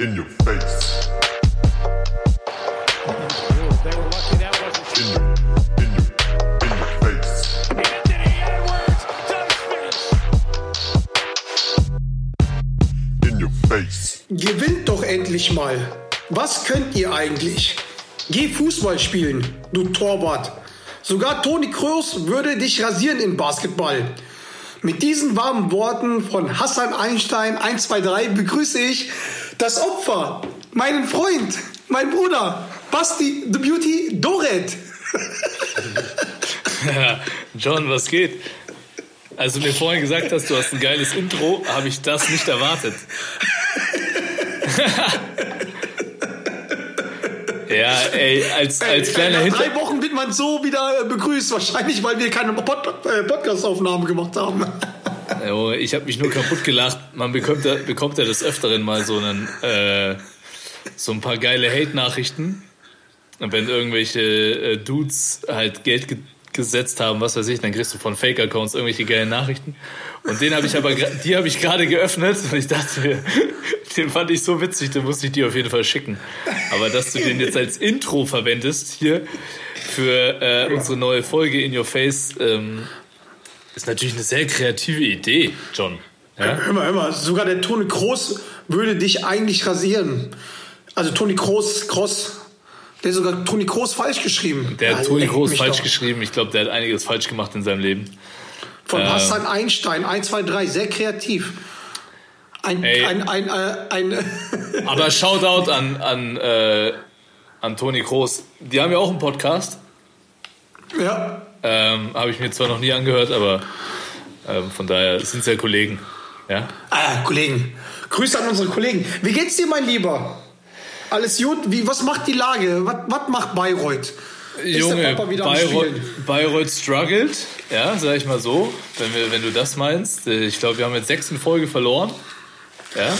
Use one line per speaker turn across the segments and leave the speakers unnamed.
In your face.
Gewinnt doch endlich mal. Was könnt ihr eigentlich? Geh Fußball spielen, du Torwart. Sogar Toni Kroos würde dich rasieren in Basketball. Mit diesen warmen Worten von Hassan Einstein 123 begrüße ich das Opfer, meinen Freund, mein Bruder, Basti the Beauty Doret.
Ja, John, was geht? Als du mir vorhin gesagt hast, du hast ein geiles Intro, habe ich das nicht erwartet. ja, ey, als, als kleiner
Nach
Hinter...
drei Wochen wird man so wieder begrüßt, wahrscheinlich weil wir keine Pod äh, Podcast-Aufnahmen gemacht haben.
Jo, Ich habe mich nur kaputt gelacht. Man bekommt ja, bekommt ja des Öfteren mal so einen, äh, so ein paar geile Hate-Nachrichten. Und wenn irgendwelche äh, Dudes halt Geld ge gesetzt haben, was weiß ich, dann kriegst du von Fake-Accounts irgendwelche geilen Nachrichten. Und den habe ich aber, die habe ich gerade geöffnet und ich dachte mir, den fand ich so witzig, den musste ich dir auf jeden Fall schicken. Aber dass du den jetzt als Intro verwendest hier für äh, unsere neue Folge In Your Face, ähm, ist natürlich eine sehr kreative Idee, John. Ja?
Hör mal, hör mal, sogar der Toni Kroos würde dich eigentlich rasieren. Also Toni Kroos, Kroos, der hat sogar Toni Kroos falsch geschrieben.
Der hat
Ja,
Toni Groß
mich
falsch
doch.
geschrieben. Ich glaube, der hat einiges falsch gemacht in seinem Leben.
Von
Äh.
Hassan Einstein, 1, 2, 3, sehr kreativ. Ein,
Ey.
ein, ein, äh, ein,
Aber Shoutout an, an, äh, an Toni Groß. Die haben ja auch einen Podcast.
ja,
Ähm, Habe ich mir zwar noch nie angehört, aber ähm, von daher sind es ja Kollegen. Ja?
ah, Kollegen. Grüße an unsere Kollegen. Wie geht's dir, mein Lieber? Alles gut? Wie, was macht die Lage? Was, was macht Bayreuth? Ist
Junge, Bayreuth? Bayreuth struggled, ja, sag ich mal so, wenn, wir, wenn du das meinst. Äh, Ich glaube, wir haben jetzt sechs in Folge verloren. Ja.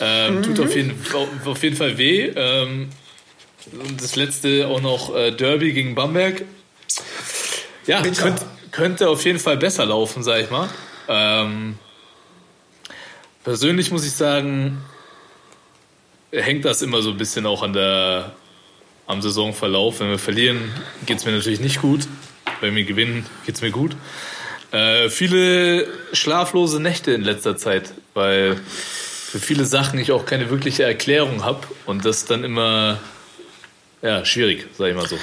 Ähm, Tut
Mhm.
auf jeden, auf jeden Fall weh. Ähm, das letzte auch noch äh, Derby gegen Bamberg. Ja,
Bitter.
könnt, könnte auf jeden Fall besser laufen, sag ich mal. Ähm, persönlich muss ich sagen, hängt das immer so ein bisschen auch an der, am Saisonverlauf. Wenn wir verlieren, geht es mir natürlich nicht gut. Wenn wir gewinnen, geht es mir gut. Äh, viele schlaflose Nächte in letzter Zeit, weil für viele Sachen ich auch keine wirkliche Erklärung habe und das dann immer ja, schwierig, sag ich mal so.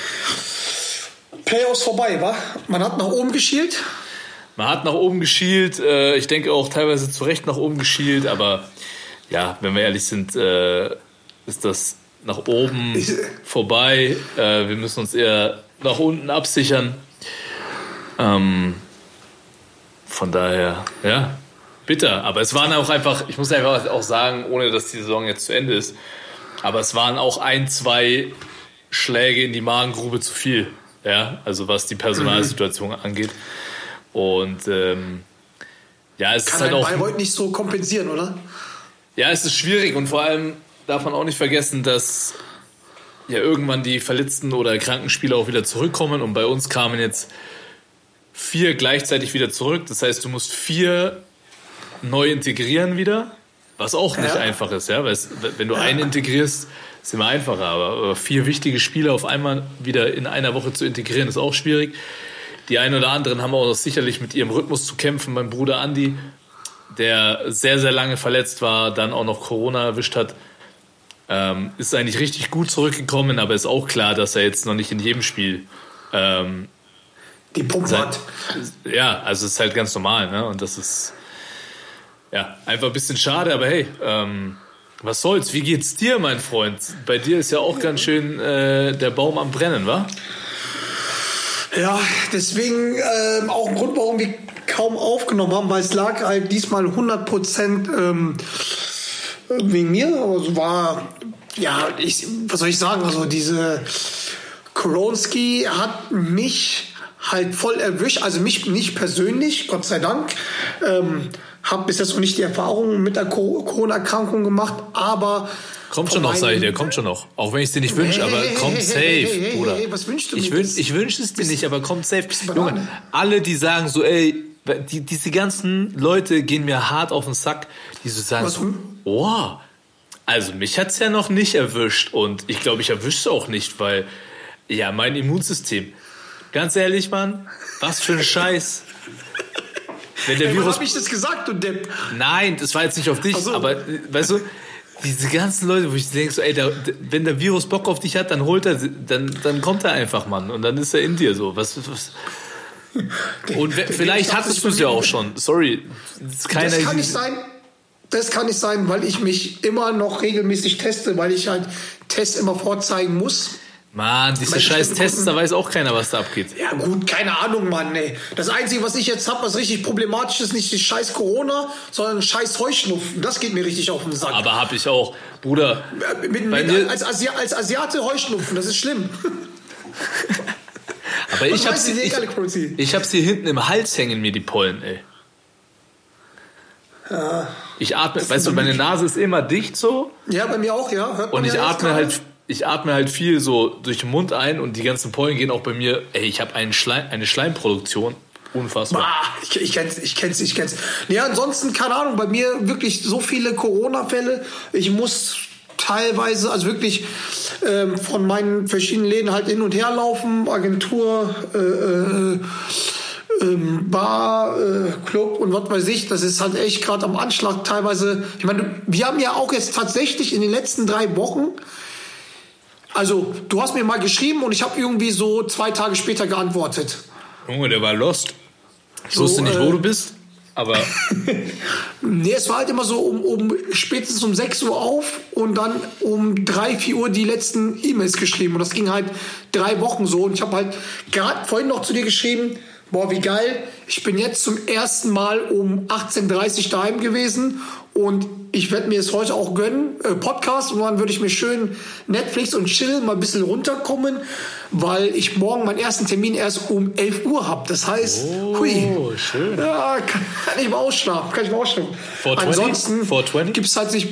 Playoffs vorbei, wa? Man hat nach oben geschielt.
Man hat nach oben geschielt, äh, ich denke auch teilweise zu Recht nach oben geschielt, aber ja, wenn wir ehrlich sind, äh, ist das nach oben vorbei. Äh, wir müssen uns eher nach unten absichern. Ähm, von daher, ja, bitter. Aber es waren auch einfach, ich muss einfach auch sagen, ohne dass die Saison jetzt zu Ende ist, aber es waren auch ein, zwei Schläge in die Magengrube zu viel. Ja, also was die Personalsituation angeht. Und ähm, ja, es
Kann
ist halt auch.
Bayreuth nicht so kompensieren, oder?
Ja, es ist schwierig und vor allem darf man auch nicht vergessen, dass ja irgendwann die verletzten oder kranken Spieler auch wieder zurückkommen und bei uns kamen jetzt vier gleichzeitig wieder zurück. Das heißt, du musst vier neu integrieren wieder, was auch nicht
Ja.
einfach ist, ja, weil wenn du einen integrierst, ist immer einfacher, aber, vier wichtige Spieler auf einmal wieder in einer Woche zu integrieren, ist auch schwierig. Die einen oder anderen haben auch sicherlich mit ihrem Rhythmus zu kämpfen. Mein Bruder Andi, der sehr, sehr lange verletzt war, dann auch noch Corona erwischt hat, ähm, ist eigentlich richtig gut zurückgekommen, aber ist auch klar, dass er jetzt noch nicht in jedem Spiel ähm,
Die Pumpe hat.
ja, also es ist halt ganz normal, ne? Und das ist ja einfach ein bisschen schade, aber hey, ähm, was soll's? Wie geht's dir, mein Freund? Bei dir ist ja auch ganz schön äh, der Baum am Brennen, wa?
Ja, deswegen ähm, auch ein Grund, warum wir kaum aufgenommen haben, weil es lag halt diesmal 100 Prozent ähm, wegen mir. Es war, ja, ich, was soll ich sagen, also diese Koronski hat mich halt voll erwischt, also mich nicht persönlich, Gott sei Dank. Ähm, habe bis jetzt noch nicht die Erfahrung mit der Co- Corona-Erkrankung gemacht, aber
Kommt schon noch, sag ich dir, kommt schon noch. Auch wenn ich es dir nicht wünsche,
Hey,
aber
hey,
kommt
hey,
safe,
hey,
Bruder.
was wünschst du
ich
mir
wünsch, ich wünsche es dir nicht, aber kommt safe. Junge, alle, die sagen so, ey, die, diese ganzen Leute gehen mir hart auf den Sack, die so sagen
Was?
so, oh, Also mich hat's ja noch nicht erwischt und ich glaube, ich erwische es auch nicht, weil ja, mein Immunsystem. Ganz ehrlich, Mann, was für ein Scheiß. Wenn der Virus
hab ich das gesagt, du Depp?
Nein, das war jetzt nicht auf dich,
so.
aber weißt du, diese ganzen Leute, wo ich denke, so, ey, der, der, wenn der Virus Bock auf dich hat, dann holt er, dann, dann kommt er einfach, Mann, und dann ist er in dir so. Was, was? Und we- vielleicht
dachte,
hattest du es ja auch schon. Sorry, das.
Das kann nicht sein. Das kann nicht sein, weil ich mich immer noch regelmäßig teste, weil ich halt Tests immer vorzeigen muss.
Mann, diese scheiß Tests, da weiß auch keiner, was da abgeht.
Ja gut, keine Ahnung, Mann. Ey. Das Einzige, was ich jetzt habe, was richtig problematisch ist, nicht die scheiß Corona, sondern scheiß Heuschnupfen. Das geht mir richtig auf den Sack.
Aber hab ich auch, Bruder.
Mit, mit, als, Asi als Asiate Heuschnupfen, das ist schlimm.
Aber ich hab's, ich, ich hab's hier hinten im Hals hängen mir die Pollen, ey. Ich atme, weißt du, meine Nase ist immer dicht so
Ja, bei mir auch, ja. Hört
und ich
ja
atme halt, ich atme halt viel so durch den Mund ein und die ganzen Pollen gehen auch bei mir. Ey, ich habe Schleim, eine Schleimproduktion, unfassbar.
Ah, ich, ich kenn's, ich kenn's, ich kenn's. Ja, ansonsten, keine Ahnung, bei mir wirklich so viele Corona-Fälle. Ich muss teilweise, also wirklich ähm, von meinen verschiedenen Läden halt hin und her laufen, Agentur, äh, äh, ähm, Bar, äh, Club und was weiß ich. Das ist halt echt gerade am Anschlag teilweise. Ich meine, wir haben ja auch jetzt tatsächlich in den letzten drei Wochen also, du hast mir mal geschrieben und ich habe irgendwie so zwei Tage später geantwortet.
Junge, der war lost. Ich
So,
wusste nicht, wo
äh,
du bist, aber
Nee, es war halt immer so um, um spätestens um 6 Uhr auf und dann um 3, 4 Uhr die letzten E-Mails geschrieben. Und das ging halt drei Wochen so. Und ich habe halt gerade vorhin noch zu dir geschrieben, boah, wie geil, ich bin jetzt zum ersten Mal um 18.30 Uhr daheim gewesen und ich werde mir es heute auch gönnen, äh, Podcast, und dann würde ich mir schön Netflix und Chill mal ein bisschen runterkommen, weil ich morgen meinen ersten Termin erst um 11 Uhr habe. Das heißt, hui.
Oh, schön.
Ja, kann, kann ich mal ausschlafen. Kann ich mal ausschlafen.
420?
Ansonsten
420?
gibt es halt nicht.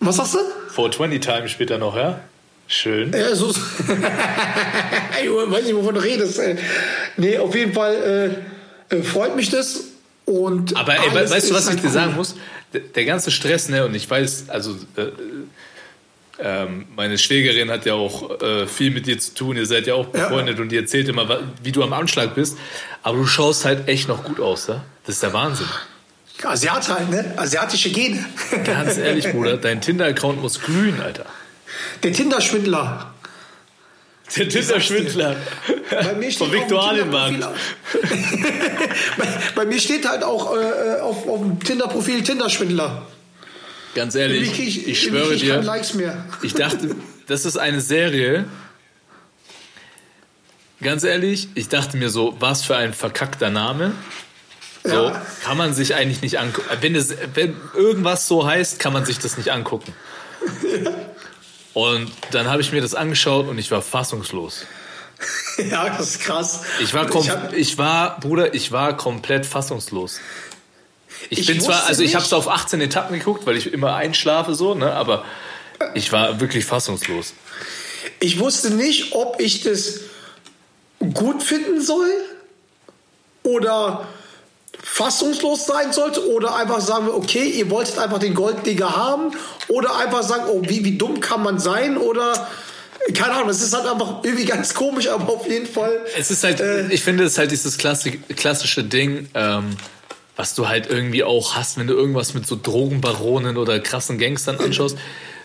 Was sagst du?
420 Time später noch, ja? Schön.
Ja, so. ich weiß nicht, wovon du redest. Ey. Nee, auf jeden Fall äh, äh, freut mich das. Und
Aber ey, weißt du, was ich
halt
dir
cool.
sagen muss? Der, der ganze Stress, ne, und ich weiß, also äh, ähm, meine Schwägerin hat ja auch äh, viel mit dir zu tun, ihr seid ja auch
Ja.
befreundet und die erzählt immer, wie du am Anschlag bist, aber du schaust halt echt noch gut aus, ja? Das ist der Wahnsinn.
Asiat halt, ne? Asiatische Gene.
Ganz ehrlich, Bruder, dein Tinder-Account muss glühen, Alter.
Der Tinder-Schwindler.
Der Tinder-Schwindler.
Bei mir steht
Allenmarkt.
Tinder-Profil- bei, bei mir steht halt auch äh, auf, auf dem Tinder-Profil Tinder-Schwindler.
Ganz ehrlich,
krieg
ich,
irgendwie
schwöre
ich
dir,
Likes mehr.
ich dachte, das ist eine Serie. Ganz ehrlich, ich dachte mir so, was für ein verkackter Name. So
Ja.
kann man sich eigentlich nicht angucken. Wenn, es, wenn irgendwas so heißt, kann man sich das nicht angucken. Und dann habe ich mir das angeschaut und ich war fassungslos.
Ja, das ist krass.
Ich war,
hab-
ich war, Bruder, ich war komplett fassungslos. Ich,
Ich
bin zwar, also ich habe es auf 18 Etappen geguckt, weil ich immer einschlafe so, ne, aber ich war wirklich fassungslos.
Ich wusste nicht, ob ich das gut finden soll oder fassungslos sein sollte oder einfach sagen, okay, ihr wolltet einfach den Golddigger haben oder einfach sagen, oh, wie, wie dumm kann man sein oder keine Ahnung, das ist halt einfach irgendwie ganz komisch, aber auf jeden Fall.
Es ist halt,
Äh.
ich finde, es ist halt dieses klassik, klassische Ding, ähm, was du halt irgendwie auch hast, wenn du irgendwas mit so Drogenbaronen oder krassen Gangstern anschaust.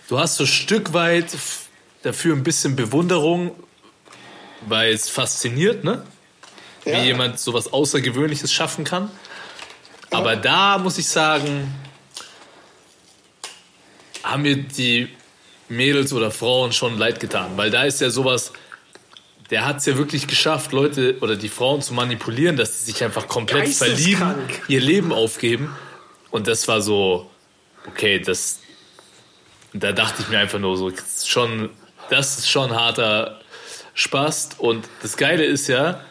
Du hast so ein Stück weit dafür ein bisschen Bewunderung, weil es fasziniert, ne?
Ja.
Wie jemand sowas Außergewöhnliches schaffen kann. Aber da muss ich sagen, haben mir die Mädels oder Frauen schon leid getan, weil da ist ja sowas, der hat es ja wirklich geschafft, Leute oder die Frauen zu manipulieren, dass sie sich einfach komplett verlieben, ihr Leben aufgeben. Und das war so, okay, das, da dachte ich mir einfach nur so, schon, das ist schon harter Spaß. Und das Geile ist ja,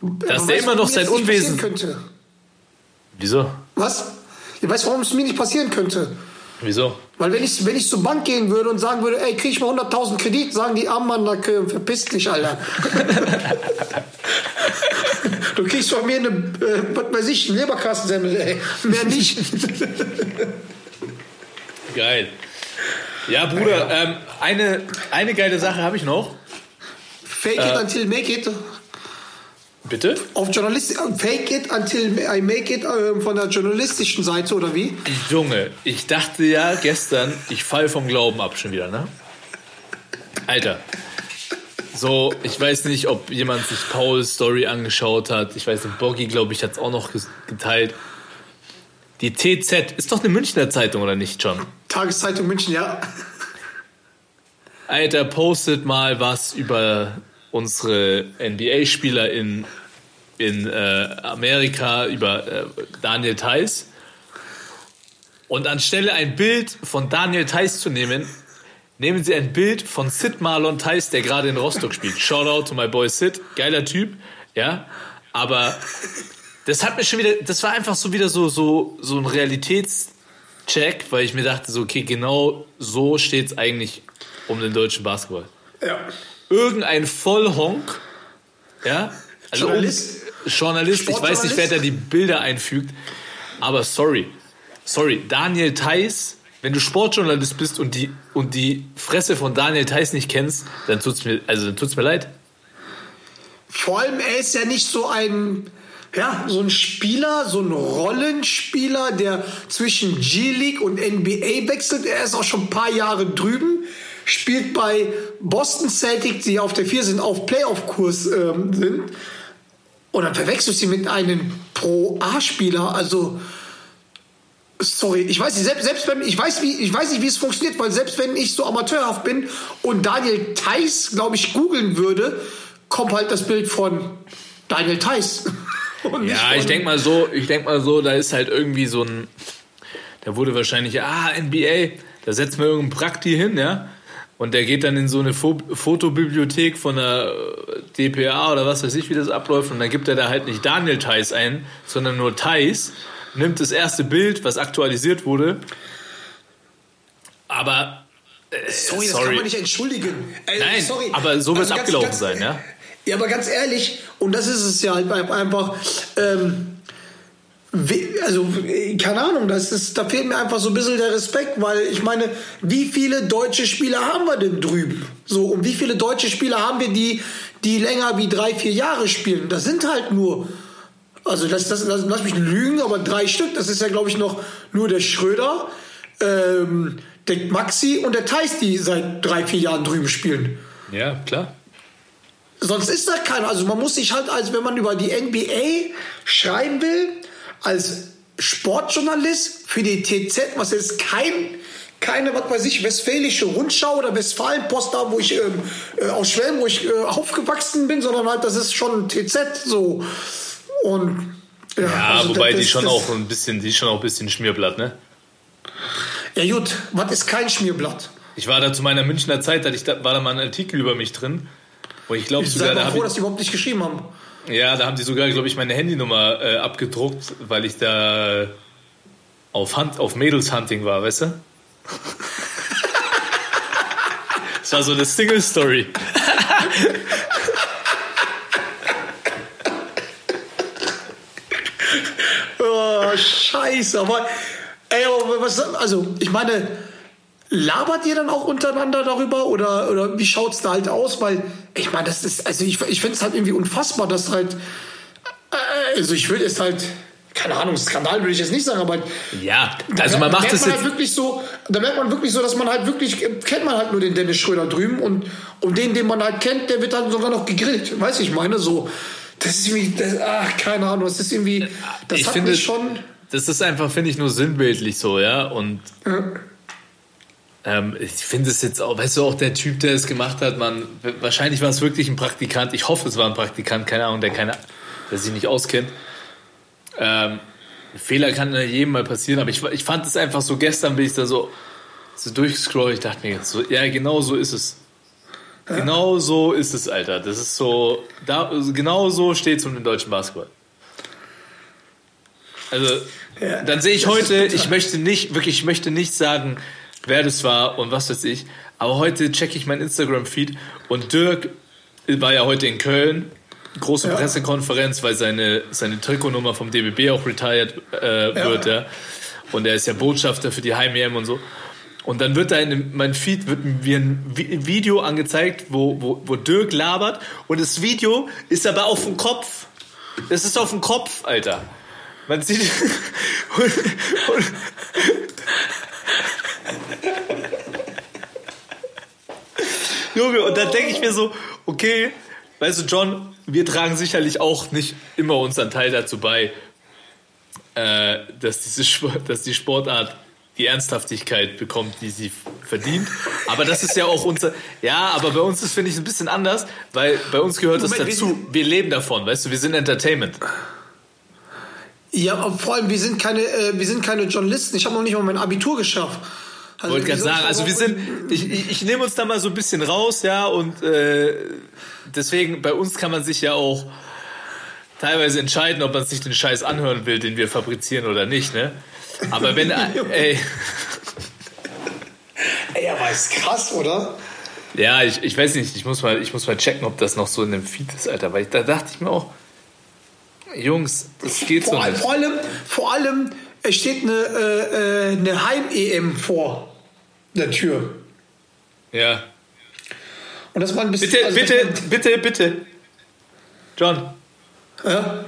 dass
Aber
der
weißt
immer noch sein Unwesen. Wieso?
Was? Ich weiß, warum es mir nicht passieren könnte.
Wieso?
Weil wenn ich, wenn ich zur Bank gehen würde und sagen würde, ey, krieg ich mal 100.000 Kredit, sagen die armen Mann, da verpiss dich, Alter. du kriegst von mir eine, äh, was weiß ich, Leberkassensemmel, ey. Mehr nicht.
Geil. Ja, Bruder, ähm, eine, eine geile Sache habe ich noch.
Fake it
Äh.
until make it.
Bitte?
Auf Journalist Fake it until I make it äh, von der journalistischen Seite oder wie?
Junge, ich dachte ja gestern, ich fall vom Glauben ab schon wieder, ne? Alter. So, ich weiß nicht, ob jemand sich Pauls Story angeschaut hat. Ich weiß nicht, Boggy, glaube ich, hat es auch noch geteilt. Die TZ ist doch eine Münchner Zeitung, oder nicht, John?
Tageszeitung München, ja.
Alter, postet mal was über unsere NBA-Spieler in, äh, Amerika, über äh, Daniel Theiss. Und anstelle ein Bild von Daniel Theiss zu nehmen, nehmen sie ein Bild von Sid Marlon Theiss, der gerade in Rostock spielt. Shoutout to my boy Sid, geiler Typ, ja. Aber das hat mir schon wieder, das war einfach so wieder so, so, so ein Realitätscheck, weil ich mir dachte, so, okay, genau so steht es eigentlich um den deutschen Basketball.
Ja.
Irgendein Vollhonk, ja, also
Journalist?
Journalist, ich weiß nicht, wer da die Bilder einfügt, aber sorry, sorry, Daniel Theiss, wenn du Sportjournalist bist und die, und die Fresse von Daniel Theiss nicht kennst, dann tut's mir, also dann tut's mir leid.
Vor allem, er ist ja nicht so ein, ja, so ein Spieler, so ein Rollenspieler, der zwischen G-League und NBA wechselt. Er ist auch schon ein paar Jahre drüben, spielt bei Boston Celtics, die auf der 4 sind, auf Playoff-Kurs ähm, sind. Und dann verwechselst du sie mit einem Pro-A-Spieler. Also, sorry, ich weiß nicht, selbst, selbst wenn, ich weiß, wie, ich weiß nicht, wie es funktioniert, weil selbst wenn ich so amateurhaft bin und Daniel Theiss, glaube ich, googeln würde, kommt halt das Bild von Daniel Theiss.
Ja, ich
von-
denk mal so, ich denk mal so, da ist halt irgendwie so ein, da wurde wahrscheinlich, ah, NBA, da setzt man irgendeinen Prakti hin, ja, und der geht dann in so eine Fo Fotobibliothek von der äh, DPA oder was weiß ich, wie das abläuft, und dann gibt er da halt nicht Daniel Theiss ein, sondern nur Theiss, nimmt das erste Bild, was aktualisiert wurde, aber äh,
Sorry, das
sorry.
kann man nicht entschuldigen. Ey,
Nein,
sorry.
aber so wird's
ganz-
abgelaufen
ganz-
sein, ja?
Ja, aber ganz ehrlich, und das ist es ja halt einfach, ähm, also, äh, keine Ahnung, das ist, da fehlt mir einfach so ein bisschen der Respekt, weil ich meine, wie viele deutsche Spieler haben wir denn drüben? So, und wie viele deutsche Spieler haben wir, die, die länger wie drei, vier Jahre spielen? Das sind halt nur, also das, das, das, lass mich lügen, aber drei Stück, das ist ja, glaube ich, noch nur der Schröder, ähm, der Maxi und der Thais, die seit drei, vier Jahren drüben spielen.
Ja, klar.
Sonst ist da keiner. Also man muss sich halt, als wenn man über die NBA schreiben will, als Sportjournalist für die TZ, was jetzt kein, keine, was weiß ich, westfälische Rundschau oder Westfalenpost da, wo ich ähm, äh, aus Schwelm, wo ich äh, aufgewachsen bin, sondern halt, das ist schon TZ so. Und ja,
Ja,
also
wobei
das-
die schon
das-
auch ein bisschen, die ist schon auch ein bisschen Schmierblatt, ne?
Ja gut, was ist kein Schmierblatt?
Ich war da zu meiner Münchner Zeit, da, war da mal ein Artikel über mich drin. Wo ich glaube
Ich
sogar, da
froh,
ich,
dass die überhaupt nicht geschrieben haben.
Ja, da haben die sogar, glaube ich, meine Handynummer äh, abgedruckt, weil ich da auf, Hand, auf Mädels-Hunting war, weißt du? Das war so eine Single-Story.
Oh, scheiße, aber ey, aber was, also ich meine, labert ihr dann auch untereinander darüber oder, oder wie schaut es da halt aus? Weil ich meine, das ist, also ich, ich finde es halt irgendwie unfassbar, dass halt, äh, also ich will es halt, keine Ahnung, Skandal würde ich jetzt nicht sagen, aber
Ja, also man macht jetzt.
halt wirklich so, da merkt man wirklich so, dass man halt wirklich, äh, kennt man halt nur den Dennis Schröder drüben und, und den, den man halt kennt, der wird dann sogar noch gegrillt. Weißt du, ich meine, so, das ist irgendwie, das, ach, keine Ahnung, das ist irgendwie, das
Ich
hat
finde,
mich schon,
das ist einfach, finde ich, nur sinnbildlich so, ja. Und ähm, ich finde es jetzt auch, weißt du, auch der Typ, der es gemacht hat, man, wahrscheinlich war es wirklich ein Praktikant. Ich hoffe, es war ein Praktikant, keine Ahnung, der keine, der sich nicht auskennt. Ähm, Fehler kann ja jedem mal passieren, aber ich, ich fand es einfach so, gestern bin ich da so, so durchgescrollt, ich dachte mir jetzt so, ja, genau so ist es. Genau so ist es, Alter. Das ist so, da, genau so steht es um den deutschen Basketball. Also,
Ja,
dann sehe ich heute, ich möchte nicht, wirklich, ich möchte nicht sagen, wer das war und was weiß ich, aber heute checke ich mein Instagram-Feed und Dirk war ja heute in Köln, große
Ja.
Pressekonferenz, weil seine, seine Trikotnummer vom DBB auch retired äh, wird, ja. Und er ist ja Botschafter für die Heim-EM und so. Und dann wird da in mein Feed wird mir ein Vi- Video angezeigt, wo, wo, wo Dirk labert. Und das Video ist aber auf dem Kopf. Das ist auf dem Kopf, Alter. Man sieht. Und, und, Junge, und dann denke ich mir so, okay, weißt du, John, wir tragen sicherlich auch nicht immer unseren Teil dazu bei, äh, dass, diese Sport, dass die Sportart die Ernsthaftigkeit bekommt, die sie verdient. Aber das ist ja auch unser. Ja, aber bei uns ist, finde ich, ein bisschen anders, weil bei uns gehört das
Moment, wir
dazu. Wir leben davon, weißt du, wir sind Entertainment.
Ja, aber vor allem, wir sind keine, äh, wir sind keine Journalisten. Ich habe noch nicht mal mein Abitur geschafft. Also,
Wollte gerade sagen, also wir sind, ich, ich, ich nehme uns da mal so ein bisschen raus, ja, und äh, deswegen, bei uns kann man sich ja auch teilweise entscheiden, ob man sich den Scheiß anhören will, den wir fabrizieren oder nicht, ne? Aber wenn, ey,
Ey, aber ist krass, oder?
ja, ich, ich weiß nicht, ich muss mal, ich muss mal checken, ob das noch so in dem Feed ist, Alter, weil ich, da dachte ich mir auch, Jungs, das geht so nicht.
vor allem, vor allem, es steht eine, äh, äh, eine Heim-EM vor der Tür.
Ja.
Und das war ein bisschen.
Bitte,
also,
bitte, bitte, bitte. John,
Ja?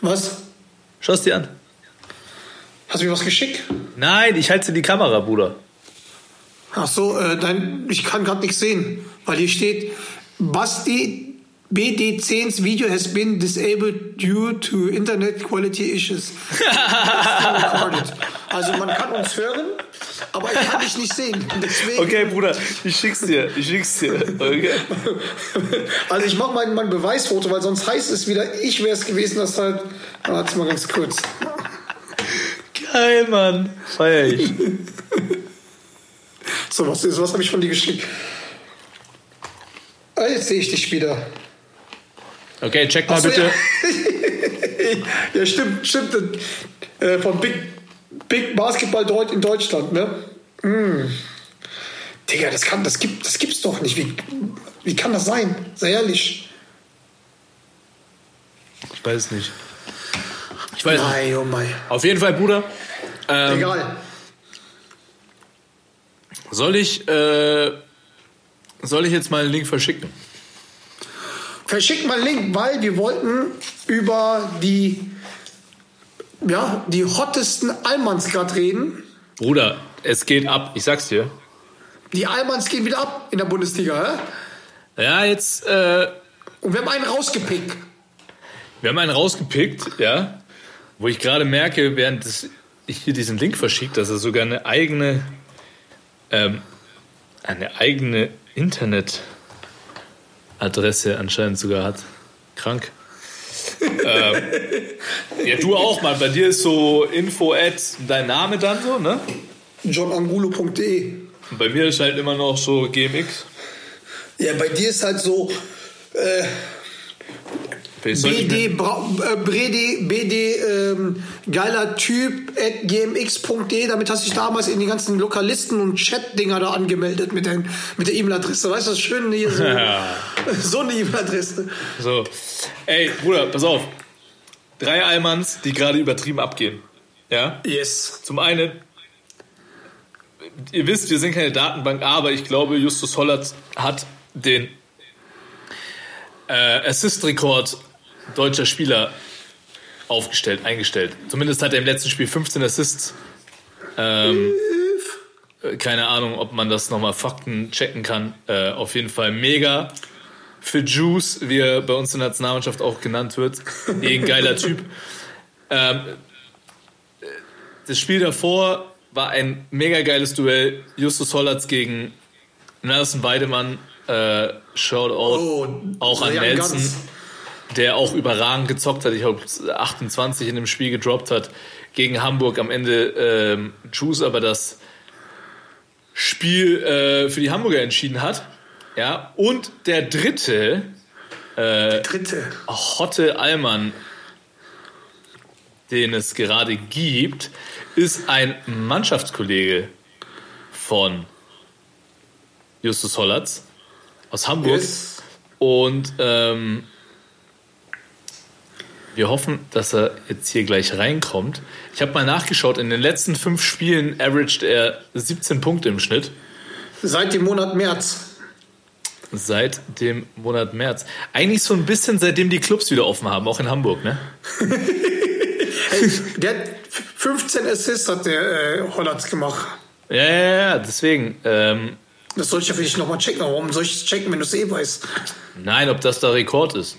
Was?
schau's dir an.
Hast du mir was geschickt?
Nein, ich halte die Kamera, Bruder.
Ach so, äh, dein, ich kann gerade nichts sehen, weil hier steht, Basti BD10's Video has been disabled due to internet quality issues. Also man kann uns hören, aber ich kann dich nicht sehen. Deswegen,
Okay, Bruder, ich schick's dir. Ich schick's dir. Okay.
Also ich mache mein, mein Beweisfoto, weil sonst heißt es wieder, ich wäre es gewesen, das halt. Warte mal ganz kurz.
Geil, Mann. Feier ich.
So, was ist, was habe ich von dir geschickt? Ah, jetzt sehe ich dich wieder.
Okay, check mal
so,
bitte.
Ja, ja stimmt, stimmt. Äh, von Big, Big Basketball in Deutschland, ne? Mm. Digga, das, kann, das, gibt, das gibt's doch nicht. Wie, wie kann das sein? Sei ehrlich.
Ich weiß es nicht. Ich weiß nicht.
Mei, oh mei.
Auf jeden Fall, Bruder. Ähm,
Egal.
soll ich, äh, soll ich jetzt mal einen Link verschicken?
Verschick mal einen Link, weil wir wollten über die, ja, die hottesten Allmanns gerade reden.
Bruder, es geht ab. Ich sag's dir.
Die Allmanns gehen wieder ab in der Bundesliga. Hä?
Ja, jetzt, äh,
Und wir haben einen rausgepickt.
wir haben einen rausgepickt, ja, wo ich gerade merke, während ich hier diesen Link verschickt, dass er sogar eine eigene, ähm, eine eigene Internetadresse anscheinend sogar hat. Krank. ähm, ja, du auch mal. Bei dir ist so info at dein Name dann so, ne?
johnangulo.de
bei mir ist halt immer noch so GMX.
Ja, bei dir ist halt so äh,
Vielleicht
BD, Bra äh, BD, BD ähm, geiler Typ at gmx.de. Damit hast du dich damals in die ganzen Lokalisten und Chat-Dinger da angemeldet mit, dein, mit der E-Mail-Adresse. Weißt du, das schön hier so, so eine E-Mail-Adresse.
So. Ey, Bruder, pass auf. Drei Allmanns, die gerade übertrieben abgehen. Ja?
Yes.
Zum einen, ihr wisst, wir sind keine Datenbank, aber ich glaube, Justus Hollert hat den äh, Assist-Rekord deutscher Spieler aufgestellt, eingestellt. Zumindest hat er im letzten Spiel 15 Assists. Ähm, äh, keine Ahnung, ob man das nochmal Fakten checken kann. Äh, auf jeden Fall mega. Für Juice, wie er bei uns in der Nationalmannschaft auch genannt wird. Eh ein geiler Typ. Ähm, das Spiel davor war ein mega geiles Duell. Justus Hollatz gegen Nelson Weidemann. Äh, Shoutout
Oh,
auch an Nelson,
Ganz.
Der auch überragend gezockt hat. Ich glaube, 28 in dem Spiel gedroppt hat gegen Hamburg. Am Ende ähm, Juice aber das Spiel äh, für die Hamburger entschieden hat. Ja, und der dritte,
Dritte.
Hotte Allmann, den es gerade gibt, ist ein Mannschaftskollege von Justus Hollatz aus Hamburg.
Yes.
Und ähm, Wir hoffen, dass er jetzt hier gleich reinkommt. Ich habe mal nachgeschaut, in den letzten fünf Spielen averaged er 17 Punkte im Schnitt.
Seit dem Monat März.
Seit dem Monat März. Eigentlich so ein bisschen seitdem die Clubs wieder offen haben, auch in Hamburg, ne?
Hey, der hat 15 Assists hat der äh, Hollands gemacht.
Ja, ja, ja, deswegen. Ähm,
Das soll ich ja vielleicht nochmal checken. Aber Warum soll ich es checken, wenn du es eh weißt?
nein, ob das der Rekord ist.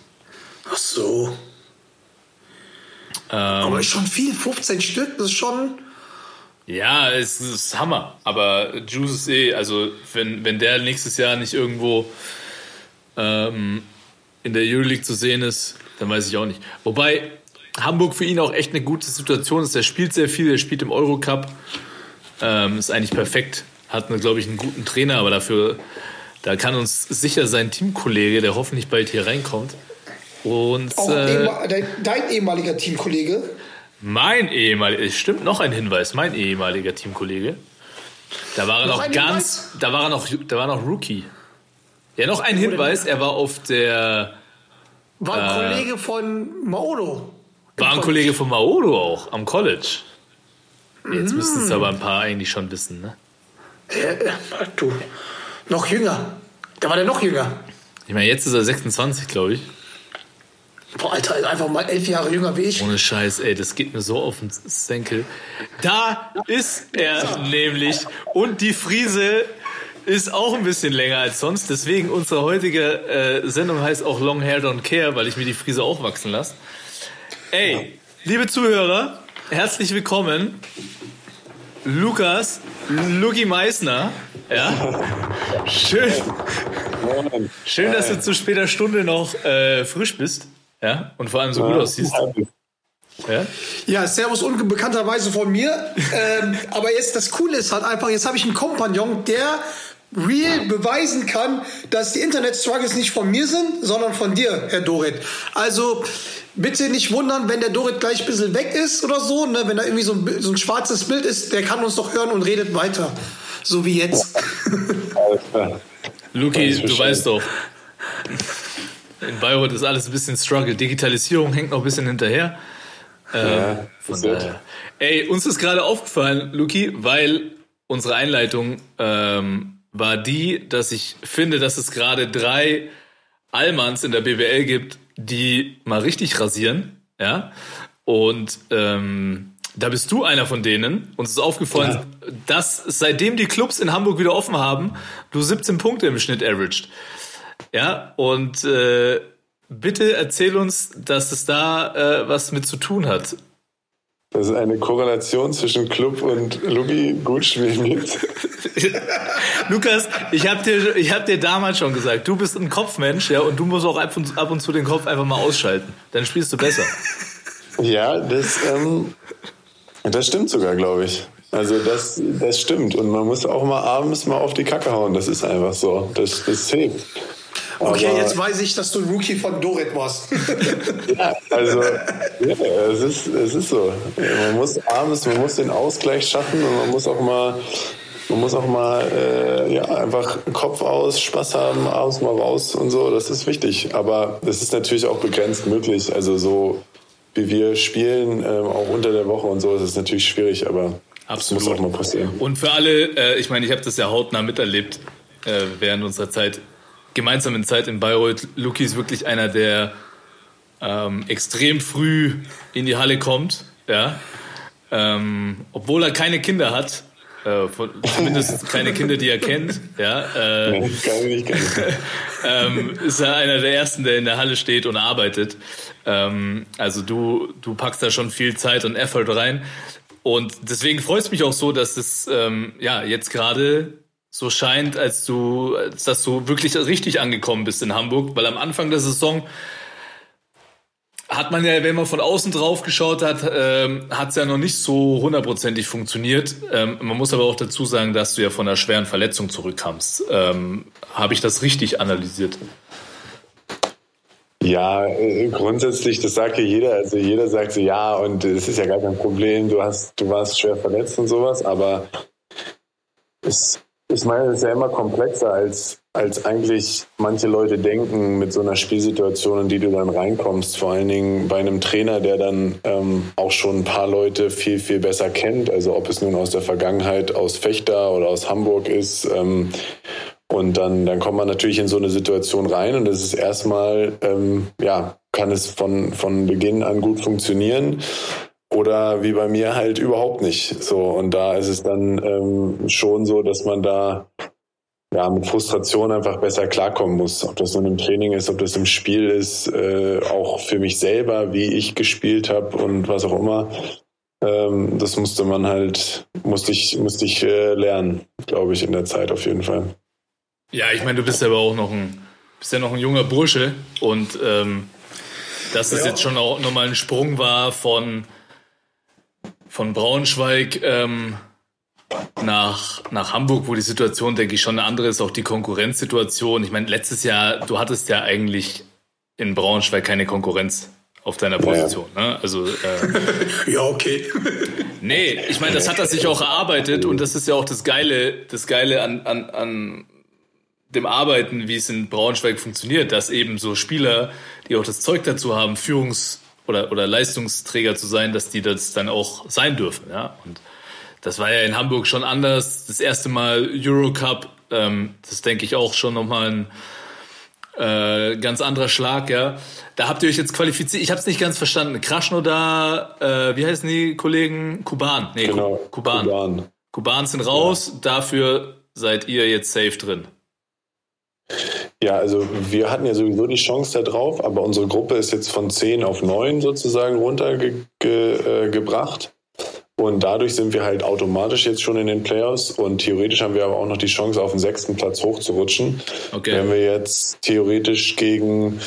Ach so.
Ähm,
Aber ist schon viel, 15 Stück, das ist schon.
Ja, es ist Hammer. Aber Juice ist eh, also wenn, wenn der nächstes Jahr nicht irgendwo ähm, in der Euroleague zu sehen ist, dann weiß ich auch nicht. Wobei Hamburg für ihn auch echt eine gute Situation ist. Er spielt sehr viel, er spielt im Eurocup. Ähm, ist eigentlich perfekt. Hat, glaube ich, einen guten Trainer, aber dafür, da kann uns sicher sein Teamkollege, der hoffentlich bald hier reinkommt. Und
Auch
äh,
dein, dein ehemaliger Teamkollege.
mein ehemaliger, stimmt noch ein Hinweis, mein ehemaliger Teamkollege. Da war er
Noch
noch ganz, da war er noch, da war noch Rookie. Ja, noch ein Hinweis, er war auf der,
War ein
Äh.
Kollege von Maodo.
war ein Kollege von Maodo auch, am College. Jetzt müssten
Mm.
es aber ein paar eigentlich schon wissen, ne?
Äh, du, noch jünger. Da war der noch jünger.
Ich meine, jetzt ist er 26, glaube ich.
Boah, Alter, einfach mal elf Jahre jünger wie ich.
Ohne Scheiß, ey, das geht mir so auf den Senkel. Da ist er nämlich. Und die Friese ist auch ein bisschen länger als sonst. Deswegen unsere heutige äh, Sendung heißt auch Long Hair Don't Care, weil ich mir die Friese auch wachsen lasse. Ey, liebe Zuhörer, herzlich willkommen. Lukas, Luki Meissner. Ja. Schön, schön, dass du zu später Stunde noch äh, frisch bist. Ja. Und vor allem so gut aussiehst. Ja.
Ja, Servus unbekannterweise von mir. ähm, aber jetzt das Coole ist halt einfach, jetzt habe ich einen Kompagnon, der real beweisen kann, dass die Internet-Struggles nicht von mir sind, sondern von dir, Herr Dorit. Also bitte nicht wundern, wenn der Dorit gleich ein bisschen weg ist oder so, ne? wenn da irgendwie so ein, so ein schwarzes Bild ist, der kann uns doch hören und redet weiter. So wie jetzt.
Luki, du
Bescheid.
weißt doch, in Bayreuth ist alles ein bisschen Struggle. Digitalisierung hängt noch ein bisschen hinterher.
Ja,
Von
das wird.
daher. Ey, uns ist gerade aufgefallen, Luki, weil unsere Einleitung ähm, war die, dass ich finde, dass es gerade drei Allmanns in der BWL gibt, die mal richtig rasieren. Ja. Und ähm, da bist du einer von denen. Uns ist aufgefallen, dass seitdem die Clubs in Hamburg wieder offen haben, du 17 Punkte im Schnitt averaged. Ja, und äh, bitte erzähl uns, dass es da äh, was mit zu tun hat.
Das ist eine Korrelation zwischen Club und Lugi gut spielen gibt.
Lukas, ich habe dir, ich hab dir damals schon gesagt, du bist ein Kopfmensch, ja, und du musst auch ab und, ab und zu den Kopf einfach mal ausschalten. Dann spielst du besser.
Ja, das, ähm, das stimmt sogar, glaube ich. Also das, das stimmt. Und man muss auch mal abends mal auf die Kacke hauen. Das ist einfach so. Das, das hilft.
Okay,
Aber-
jetzt weiß ich, dass du ein Rookie von Dorit warst.
Ja, also ja, es, ist, es ist so. Man muss abends, man muss den Ausgleich schaffen und man muss auch mal, man muss auch mal äh, ja, einfach Kopf aus, Spaß haben, abends mal raus und so. Das ist wichtig. Aber das ist natürlich auch begrenzt möglich. Also so wie wir spielen, ähm, auch unter der Woche und so, ist es natürlich schwierig, aber
Absolut.
das muss auch mal passieren.
Und für alle, äh, ich meine, ich habe das ja hautnah miterlebt äh, während unserer Zeit, gemeinsamen Zeit in Bayreuth. Luki ist wirklich einer, der ähm, extrem früh in die Halle kommt, ja. Ähm, obwohl er keine Kinder hat, äh, von, zumindest keine Kinder, die er kennt, ja. Äh,
Kann ich kennen.
ähm, ist er einer der ersten, der in der Halle steht und arbeitet. Ähm, also du, du packst da schon viel Zeit und Effort rein. Und deswegen freut es mich auch so, dass es ähm, ja jetzt gerade so scheint, als du, als dass du wirklich richtig angekommen bist in Hamburg, weil am Anfang der Saison hat man ja, wenn man von außen drauf geschaut hat, ähm, hat es ja noch nicht so hundertprozentig funktioniert. Ähm, man muss aber auch dazu sagen, dass du ja von einer schweren Verletzung zurückkamst. Ähm, Habe ich das richtig analysiert?
Ja, äh, grundsätzlich, das sagt ja jeder. Also jeder sagt so, ja, und es ist ja gar kein Problem, du hast, du warst schwer verletzt und sowas, aber es ich meine, es ist ja immer komplexer, als, als eigentlich manche Leute denken mit so einer Spielsituation, in die du dann reinkommst. Vor allen Dingen bei einem Trainer, der dann ähm, auch schon ein paar Leute viel, viel besser kennt. Also ob es nun aus der Vergangenheit aus Fechter oder aus Hamburg ist. Ähm, und dann, dann kommt man natürlich in so eine Situation rein und es ist erstmal, ähm, ja, kann es von, von Beginn an gut funktionieren oder wie bei mir halt überhaupt nicht. So und da ist es dann ähm, schon so, dass man da ja mit Frustration einfach besser klarkommen muss. Ob das nun im Training ist, ob das im Spiel ist, äh, auch für mich selber, wie ich gespielt habe und was auch immer. Ähm, das musste man halt, musste ich, musste ich äh, lernen, glaube ich, in der Zeit auf jeden Fall.
Ja, ich meine, du bist aber auch noch ein, bist ja noch ein junger Bursche und ähm, dass es ja. jetzt schon auch nochmal ein Sprung war von von Braunschweig ähm, nach, nach Hamburg, wo die Situation, denke ich, schon eine andere ist, auch die Konkurrenzsituation. Ich meine, letztes Jahr, du hattest ja eigentlich in Braunschweig keine Konkurrenz auf deiner Position. Ja. Ne? Also,
äh, ja, okay.
nee, ich meine, das hat er sich auch erarbeitet und das ist ja auch das Geile, das Geile an, an, an dem Arbeiten, wie es in Braunschweig funktioniert, dass eben so Spieler, die auch das Zeug dazu haben, Führungs- oder, oder Leistungsträger zu sein, dass die das dann auch sein dürfen. Ja? Und das war ja in Hamburg schon anders. Das erste Mal Eurocup, ähm, das denke ich auch schon nochmal ein äh, ganz anderer Schlag, ja. Da habt ihr euch jetzt qualifiziert. Ich habe es nicht ganz verstanden. Krasnodar, äh, wie heißen die Kollegen? Kuban. Nee, genau. Kuban. Kuban. Kuban sind raus. Ja. Dafür seid ihr jetzt safe drin.
Ja, also wir hatten ja sowieso die Chance da drauf, aber unsere Gruppe ist jetzt von 10 auf 9 sozusagen runtergebracht. Ge, äh, und dadurch sind wir halt automatisch jetzt schon in den Playoffs und theoretisch haben wir aber auch noch die Chance, auf den sechsten Platz hochzurutschen. Okay. Wenn wir jetzt theoretisch gegen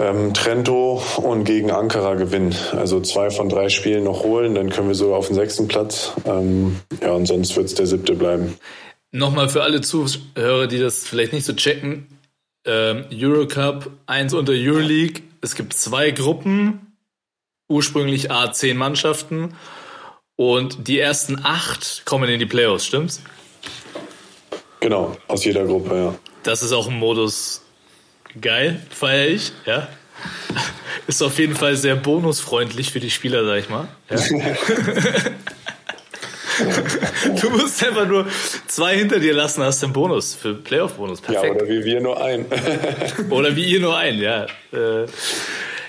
ähm, Trento und gegen Ankara gewinnen. Also zwei von drei Spielen noch holen, dann können wir sogar auf den sechsten Platz. Ähm, ja, und sonst wird es der siebte bleiben.
Nochmal für alle Zuhörer, die das vielleicht nicht so checken. Ähm, Eurocup, eins unter Euroleague. Es gibt zwei Gruppen, ursprünglich A10 Mannschaften. Und die ersten acht kommen in die Playoffs, stimmt's?
Genau, aus jeder Gruppe, ja.
Das ist auch ein Modus geil, feiere ich, ja. Ist auf jeden Fall sehr bonusfreundlich für die Spieler, sag ich mal. Ja. du musst einfach nur zwei hinter dir lassen, hast den Bonus für Playoff-Bonus.
Perfekt. Ja, oder wie wir nur einen.
oder wie ihr nur einen, ja. Äh,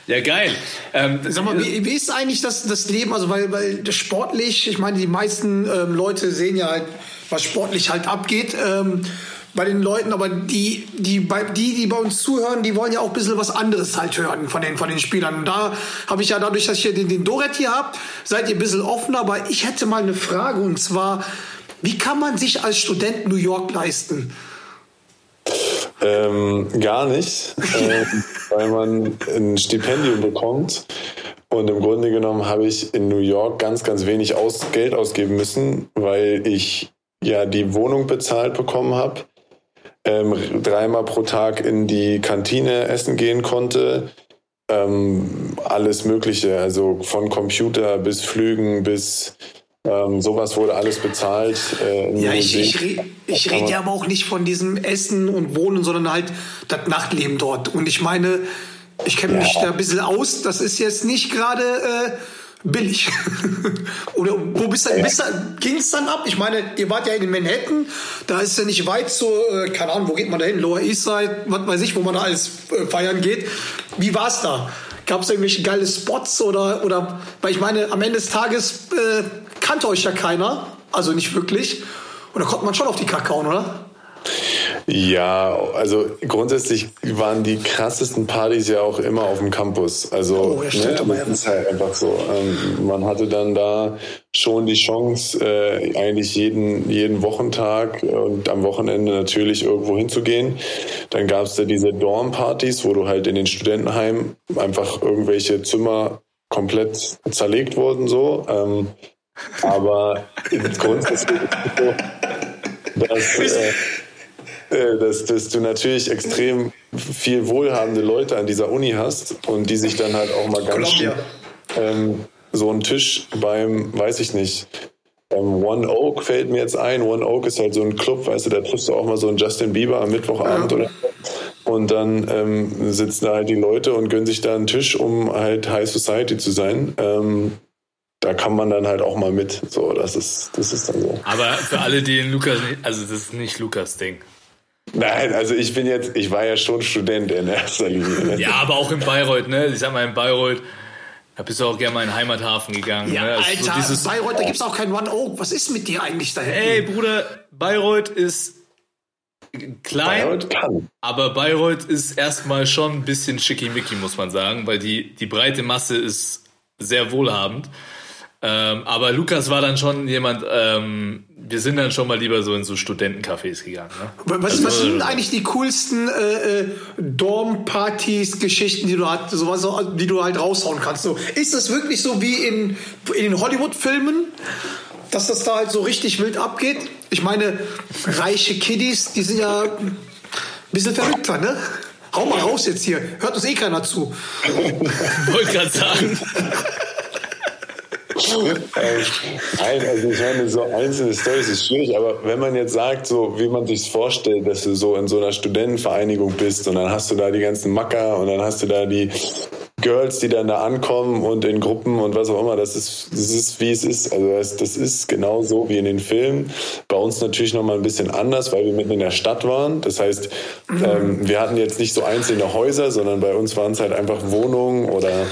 ja, geil.
Ähm, Sag mal, wie, wie, ist eigentlich das, das Leben? Also, weil, weil sportlich, ich meine, die meisten ähm, Leute sehen ja halt, was sportlich halt abgeht. Ähm, bei den Leuten, aber die, die, bei, die, die bei uns zuhören, die wollen ja auch ein bisschen was anderes halt hören von den, von den Spielern. Und da habe ich ja dadurch, dass ich hier den, den Doret hier habt, seid ihr ein bisschen offener. Aber ich hätte mal eine Frage und zwar, wie kann man sich als Student New York leisten?
Ähm, gar nicht, äh, weil man ein Stipendium bekommt. Und im Grunde genommen habe ich in New York ganz, ganz wenig aus Geld ausgeben müssen, weil ich ja die Wohnung bezahlt bekommen habe ähm, dreimal pro Tag in die Kantine essen gehen konnte. Ähm, alles Mögliche, also von Computer bis Flügen bis ähm, sowas wurde alles bezahlt.
Äh, ja, ich, ich, re ich rede ja aber auch nicht von diesem Essen und Wohnen, sondern halt das Nachtleben dort. Und ich meine, ich kenne mich ja. da ein bisschen aus. Das ist jetzt nicht gerade äh, billig. Oder wo bist du, bist du ging es dann ab? Ich meine, ihr wart ja in Manhattan, da ist ja nicht weit zur, äh, keine Ahnung, wo geht man da hin? Lower East Side, was weiß ich, wo man da alles äh, feiern geht. Wie war es da? Gab es irgendwelche geile Spots oder, oder, weil ich meine, am Ende des Tages äh, kannte euch ja keiner, also nicht wirklich. Und da konnte man schon auf die Kacke hauen, oder?
Ja, also grundsätzlich waren die krassesten Partys ja auch immer auf dem Campus. Also oh, ja, ne, das ist halt einfach so. Ähm, man hatte dann da schon die Chance, äh, eigentlich jeden, jeden Wochentag und am Wochenende natürlich irgendwo hinzugehen. Dann gab es da diese Dorm-Partys, wo du halt in den Studentenheimen einfach irgendwelche Zimmer komplett zerlegt wurden so. Ähm, aber grundsätzlich ist es so, dass äh, dass, dass du natürlich extrem viel wohlhabende Leute an dieser Uni hast und die sich dann halt auch mal ganz schön ähm, so einen Tisch beim, weiß ich nicht, Ähm, One Oak fällt mir jetzt ein. One Oak ist halt so ein Club, weißt du, da triffst du auch mal so einen Justin Bieber am Mittwochabend
Ja.
oder so. Und dann ähm, sitzen da halt die Leute und gönnen sich da einen Tisch, um halt High Society zu sein. Ähm, da kann man dann halt auch mal mit. So, das ist, das ist dann so.
Aber für alle, die den Lukas also das ist nicht Lukas Ding.
Nein, also ich bin jetzt, ich war ja schon Student in erster Linie.
Ja, aber auch in Bayreuth, ne? Ich sag mal, in Bayreuth, da bist du auch gerne mal in den Heimathafen gegangen.
Ja,
ne? Also
Alter,
so dieses,
Bayreuth, da gibt's auch kein One Oak. Was ist mit dir eigentlich da hinten?
Ey, Bruder, Bayreuth ist klein,
Bayreuth kann.
aber Bayreuth ist erstmal schon ein bisschen schickimicki, muss man sagen, weil die, die breite Masse ist sehr wohlhabend. Ähm, aber Lukas war dann schon jemand, ähm, wir sind dann schon mal lieber so in so Studentencafés gegangen. Ne?
Was, was
Also,
sind eigentlich die coolsten äh, äh, Dorm-Partys, Geschichten, die du, halt, sowas, so, die du halt raushauen kannst? So, ist das wirklich so wie in, in den Hollywood-Filmen, dass das da halt so richtig wild abgeht? Ich meine, reiche Kiddies, die sind ja ein bisschen verrückter, ne? Hau mal raus jetzt hier. Hört uns eh keiner zu.
Wollte gerade sagen.
Also ich meine, so einzelne Stories ist schwierig, aber wenn man jetzt sagt, so wie man sich vorstellt, dass du so in so einer Studentenvereinigung bist und dann hast du da die ganzen Macker und dann hast du da die Girls, die dann da ankommen und in Gruppen und was auch immer, das ist, das ist wie es ist. Also das, das ist genau so wie in den Filmen. Bei uns natürlich nochmal ein bisschen anders, weil wir mitten in der Stadt waren. Das heißt, ähm, wir hatten jetzt nicht so einzelne Häuser, sondern bei uns waren es halt einfach Wohnungen oder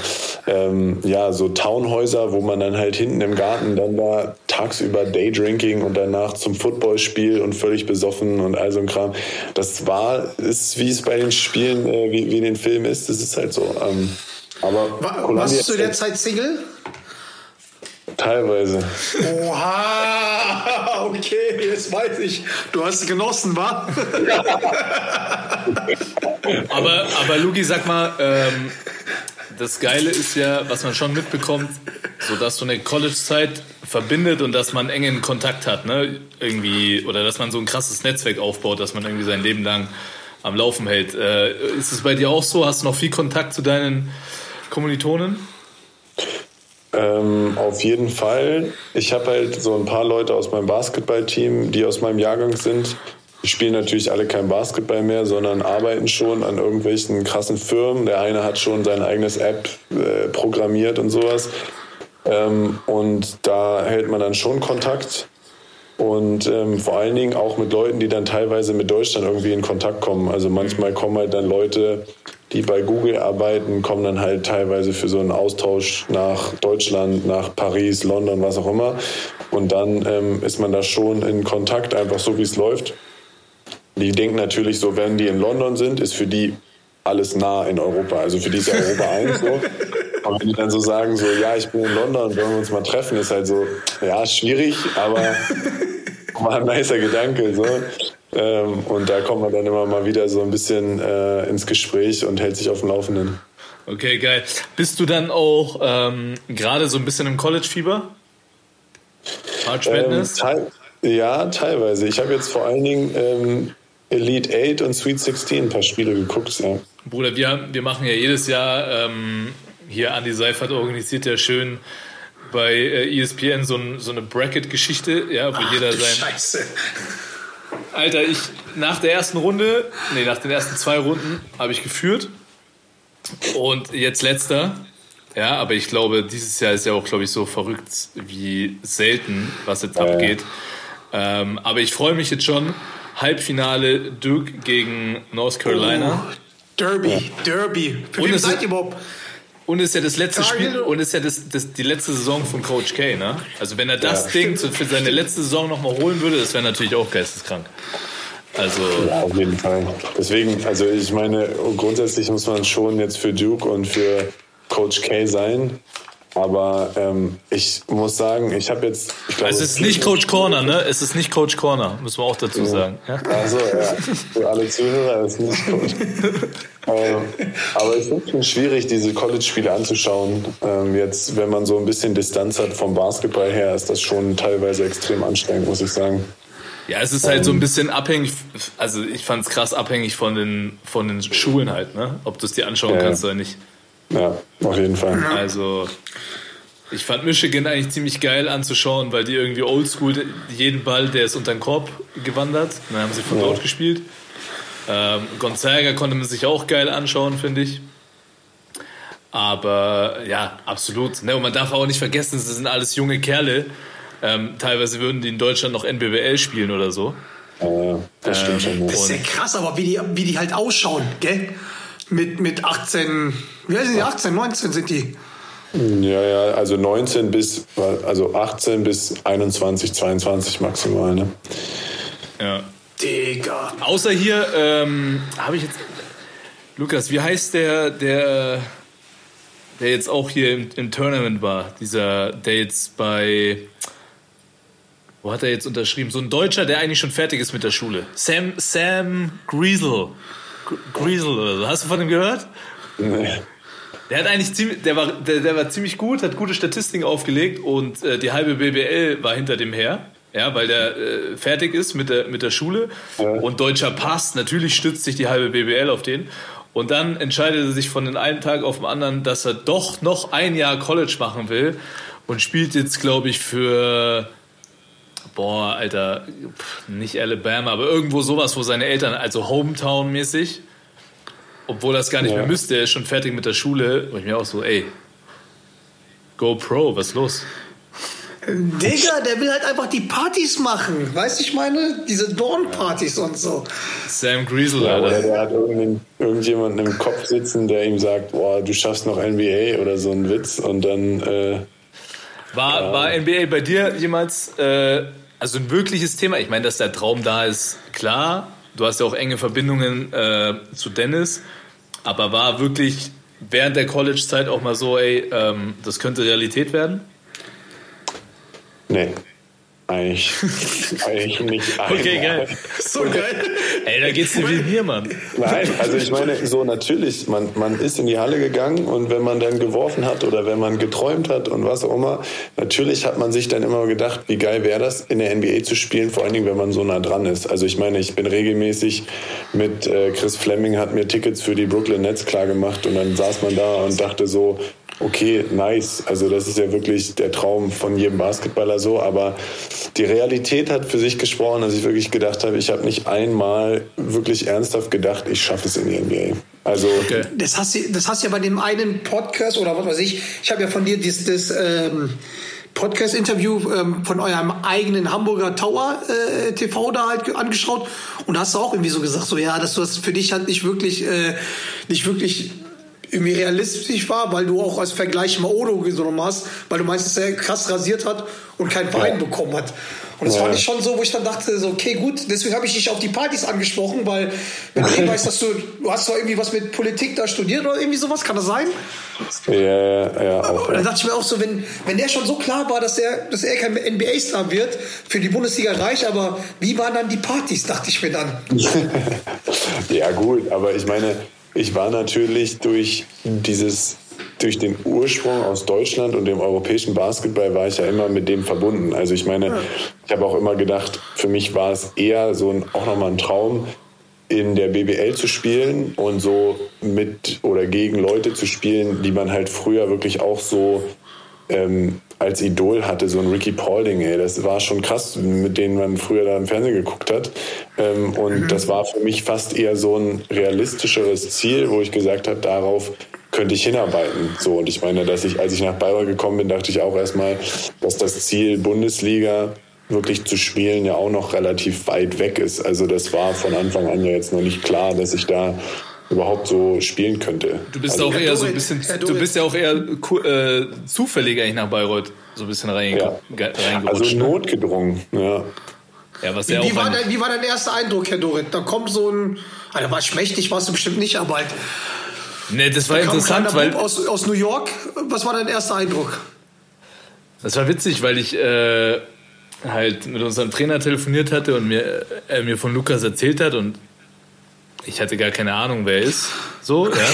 ähm, ja, so Townhäuser, wo man dann halt hinten im Garten dann da tagsüber Daydrinking und danach zum Footballspiel und völlig besoffen und all so ein Kram. Das war, ist wie es bei den Spielen, äh, wie, wie in den Filmen ist, das ist halt so. Ähm, aber
Wa-
Columbia
Warst du zu der Zeit Single?
teilweise.
Oha, okay, jetzt weiß ich. Du hast genossen, wa?
Aber, aber Luki, sag mal, ähm, das Geile ist ja, was man schon mitbekommt, so dass so eine College-Zeit verbindet und dass man engen Kontakt hat, ne? Irgendwie, oder dass man so ein krasses Netzwerk aufbaut, dass man irgendwie sein Leben lang am Laufen hält. Äh, ist es bei dir auch so? Hast du noch viel Kontakt zu deinen Kommilitonen?
Ähm, auf jeden Fall. Ich habe halt so ein paar Leute aus meinem Basketballteam, die aus meinem Jahrgang sind. Die spielen natürlich alle kein Basketball mehr, sondern arbeiten schon an irgendwelchen krassen Firmen. Der eine hat schon sein eigenes App äh, programmiert und sowas. Ähm, und da hält man dann schon Kontakt. Und ähm, vor allen Dingen auch mit Leuten, die dann teilweise mit Deutschland irgendwie in Kontakt kommen. Also manchmal kommen halt dann Leute, die bei Google arbeiten, kommen dann halt teilweise für so einen Austausch nach Deutschland, nach Paris, London, was auch immer. Und dann ähm, ist man da schon in Kontakt, einfach so wie es läuft. Die denken natürlich so, wenn die in London sind, ist für die alles nah in Europa. Also für die ist ja Europa eins so. Und wenn die dann so sagen, so, ja, ich bin in London, wollen wir uns mal treffen, ist halt so, ja, schwierig, aber mal ein nicer Gedanke. So. Ähm, und da kommt man dann immer mal wieder so ein bisschen äh, ins Gespräch und hält sich auf dem Laufenden.
Okay, geil. Bist du dann auch ähm, gerade so ein bisschen im College-Fieber? March
Ähm,
Madness?
teil ja, teilweise. Ich habe jetzt vor allen Dingen ähm, Elite 8 und Sweet 16 ein paar Spiele geguckt. Ja.
Bruder, wir, wir machen ja jedes Jahr, ähm, hier Andi Seifert organisiert ja schön bei äh, ESPN so, ein, so eine Bracket-Geschichte, ja, wo jeder
Du
sein.
Scheiße.
Alter, ich nach der ersten Runde, nee, nach den ersten zwei Runden habe ich geführt und jetzt letzter. Ja, aber ich glaube, dieses Jahr ist ja auch, glaube ich, so verrückt wie selten, was jetzt abgeht. Ähm, aber ich freue mich jetzt schon. Halbfinale Duke gegen North Carolina.
Oh, Derby, Derby. Für
Und
wen
es
seid
ist-
ihr überhaupt?
Und ist ja das letzte Spiel und ist ja das, das, die letzte Saison von Coach K, ne? Also wenn er das
Ja,
Ding für seine letzte Saison nochmal holen würde, das wäre natürlich auch geisteskrank. Also,
Ja, auf jeden Fall. Deswegen, also ich meine, grundsätzlich muss man schon jetzt für Duke und für Coach K sein. Aber ähm, ich muss sagen, ich habe jetzt. Ich glaube,
es ist nicht Coach Corner, ne? Es ist nicht Coach Corner, müssen wir auch dazu sagen. Ja?
Also, ja, für alle Zuhörer ist nicht Coach. ähm, aber es ist schon schwierig, diese College-Spiele anzuschauen. Ähm, jetzt, wenn man so ein bisschen Distanz hat vom Basketball her, ist das schon teilweise extrem anstrengend, muss ich sagen.
ja, es ist halt so ein bisschen abhängig, also ich fand es krass abhängig von den, von den Schulen halt, ne? Ob du es dir anschauen
Ja.
kannst oder nicht.
Ja, auf jeden Fall.
Also, Ich fand Michigan eigentlich ziemlich geil anzuschauen, weil die irgendwie oldschool jeden Ball, der ist unter den Korb gewandert. Und dann haben sie von
Ja.
dort gespielt. Ähm, Gonzaga konnte man sich auch geil anschauen, finde ich. Aber ja, absolut. Ne, und man darf auch nicht vergessen, das sind alles junge Kerle. Ähm, teilweise würden die in Deutschland noch NBBL spielen oder so.
Äh, das stimmt schon.
Das ist ja krass, aber wie die, wie die halt ausschauen, gell? Mit, mit 18, wie heißt die, 18, 19 sind die.
Ja, ja, also 19 bis, also 18 bis 21, 22 maximal, ne?
Ja.
Digga.
Außer hier ähm, habe ich jetzt. Lukas, wie heißt der, der, der jetzt auch hier im, im Tournament war? Dieser, der jetzt bei. Wo hat er jetzt unterschrieben? So ein Deutscher, der eigentlich schon fertig ist mit der Schule. Sam, Sam Griesel. Gr- Griesel oder so. Hast du von ihm gehört?
Nee.
Der hat eigentlich ziemlich, der war, der, der war ziemlich gut, hat gute Statistiken aufgelegt und äh, die halbe BBL war hinter dem her. Ja, weil der äh, fertig ist mit der, mit der Schule und deutscher Pass, natürlich stützt sich die halbe BBL auf den. Und dann entscheidet er sich von den einen Tag auf den anderen, dass er doch noch ein Jahr College machen will und spielt jetzt, glaube ich, für, boah, Alter, pff, nicht Alabama, aber irgendwo sowas, wo seine Eltern, also Hometown-mäßig, obwohl er es gar nicht
Ja.
mehr müsste, er ist schon fertig mit der Schule. Und ich mir auch so, ey, Go Pro, was ist los?
Digga, der will halt einfach die Partys machen. Weißt du, ich meine? Diese Dorn-Partys und so.
Sam Griesel,
Ja, oder
Alter.
der hat irgendjemanden im Kopf sitzen, der ihm sagt, boah, du schaffst noch NBA oder so ein Witz und dann, äh,
War, war NBA bei dir jemals äh, also ein wirkliches Thema? Ich meine, dass der Traum da ist, klar. Du hast ja auch enge Verbindungen äh, zu Dennis. Aber war wirklich während der College-Zeit auch mal so, ey, ähm, das könnte Realität werden?
nee, eigentlich, eigentlich nicht.
Okay,
einmal.
geil.
So geil.
Ey, da geht's dir wie mir, Mann.
Nein, also ich meine, so natürlich, man, man ist in die Halle gegangen und wenn man dann geworfen hat oder wenn man geträumt hat und was auch immer, natürlich hat man sich dann immer gedacht, wie geil wäre das, in der NBA zu spielen, vor allen Dingen, wenn man so nah dran ist. Also ich meine, ich bin regelmäßig mit äh, Chris Fleming, hat mir Tickets für die Brooklyn Nets klar gemacht und dann saß man da und dachte so, okay, nice. Also das ist ja wirklich der Traum von jedem Basketballer so, aber die Realität hat für sich gesprochen, dass ich wirklich gedacht habe, ich habe nicht einmal wirklich ernsthaft gedacht, ich schaffe es in die NBA. Also
Okay.
Das hast, du, das hast du ja bei dem einen Podcast oder was weiß ich. Ich habe ja von dir das, das ähm, Podcast-Interview ähm, von eurem eigenen Hamburger Tower äh, TV da halt ge- angeschaut und da hast du auch irgendwie so gesagt, so ja, dass du das für dich halt nicht wirklich, äh, nicht wirklich irgendwie realistisch war, weil du auch als Vergleich mal Odo genommen hast, weil du meinst, dass er krass rasiert hat und keinen Verein
Ja.
bekommen hat. Und das
Ja.
fand ich schon so, wo ich dann dachte, so, okay, gut, deswegen habe ich dich auf die Partys angesprochen, weil wenn du eh weißt, dass du, du hast doch irgendwie was mit Politik da studiert oder irgendwie sowas, kann das sein?
ja, ja, ja auch.
Und dann dachte ich mir auch so, wenn, wenn der schon so klar war, dass er, dass er kein NBA-Star wird, für die Bundesliga reich, aber wie waren dann die Partys, dachte ich mir dann.
Ja gut, aber ich meine, ich war natürlich durch dieses durch den Ursprung aus Deutschland und dem europäischen Basketball war ich ja immer mit dem verbunden. Also ich meine, ich habe auch immer gedacht, für mich war es eher so ein, auch nochmal ein Traum, in der BBL zu spielen und so mit oder gegen Leute zu spielen, die man halt früher wirklich auch so ähm, als Idol hatte, so ein Ricky Paulding, ey, das war schon krass, mit denen man früher da im Fernsehen geguckt hat. Ähm, und das war für mich fast eher so ein realistischeres Ziel, wo ich gesagt habe, darauf könnte ich hinarbeiten. So, und ich meine, dass ich, als ich nach Bayreuth gekommen bin, dachte ich auch erstmal, dass das Ziel Bundesliga wirklich zu spielen ja auch noch relativ weit weg ist. Also das war von Anfang an ja jetzt noch nicht klar, dass ich da überhaupt so spielen könnte.
Du bist
also,
auch eher so ein bisschen, du bist ja auch eher äh, zufällig eigentlich nach Bayreuth so ein bisschen rein,
Ja.
ge- reingerutscht.
also
ne?
notgedrungen, ja.
ja, was
Wie, wie, war
ein-
dein, wie war dein erster Eindruck, Herr Dorit? Da kommt so ein, Alter, war schmächtig, warst du bestimmt nicht, aber halt,
Nee, das war
ein
interessant, weil
Bub aus, aus New York. Was war dein erster Eindruck?
das war witzig, weil ich äh, halt mit unserem Trainer telefoniert hatte und mir er mir von Lukas erzählt hat und ich hatte gar keine Ahnung, wer er ist. So, ja.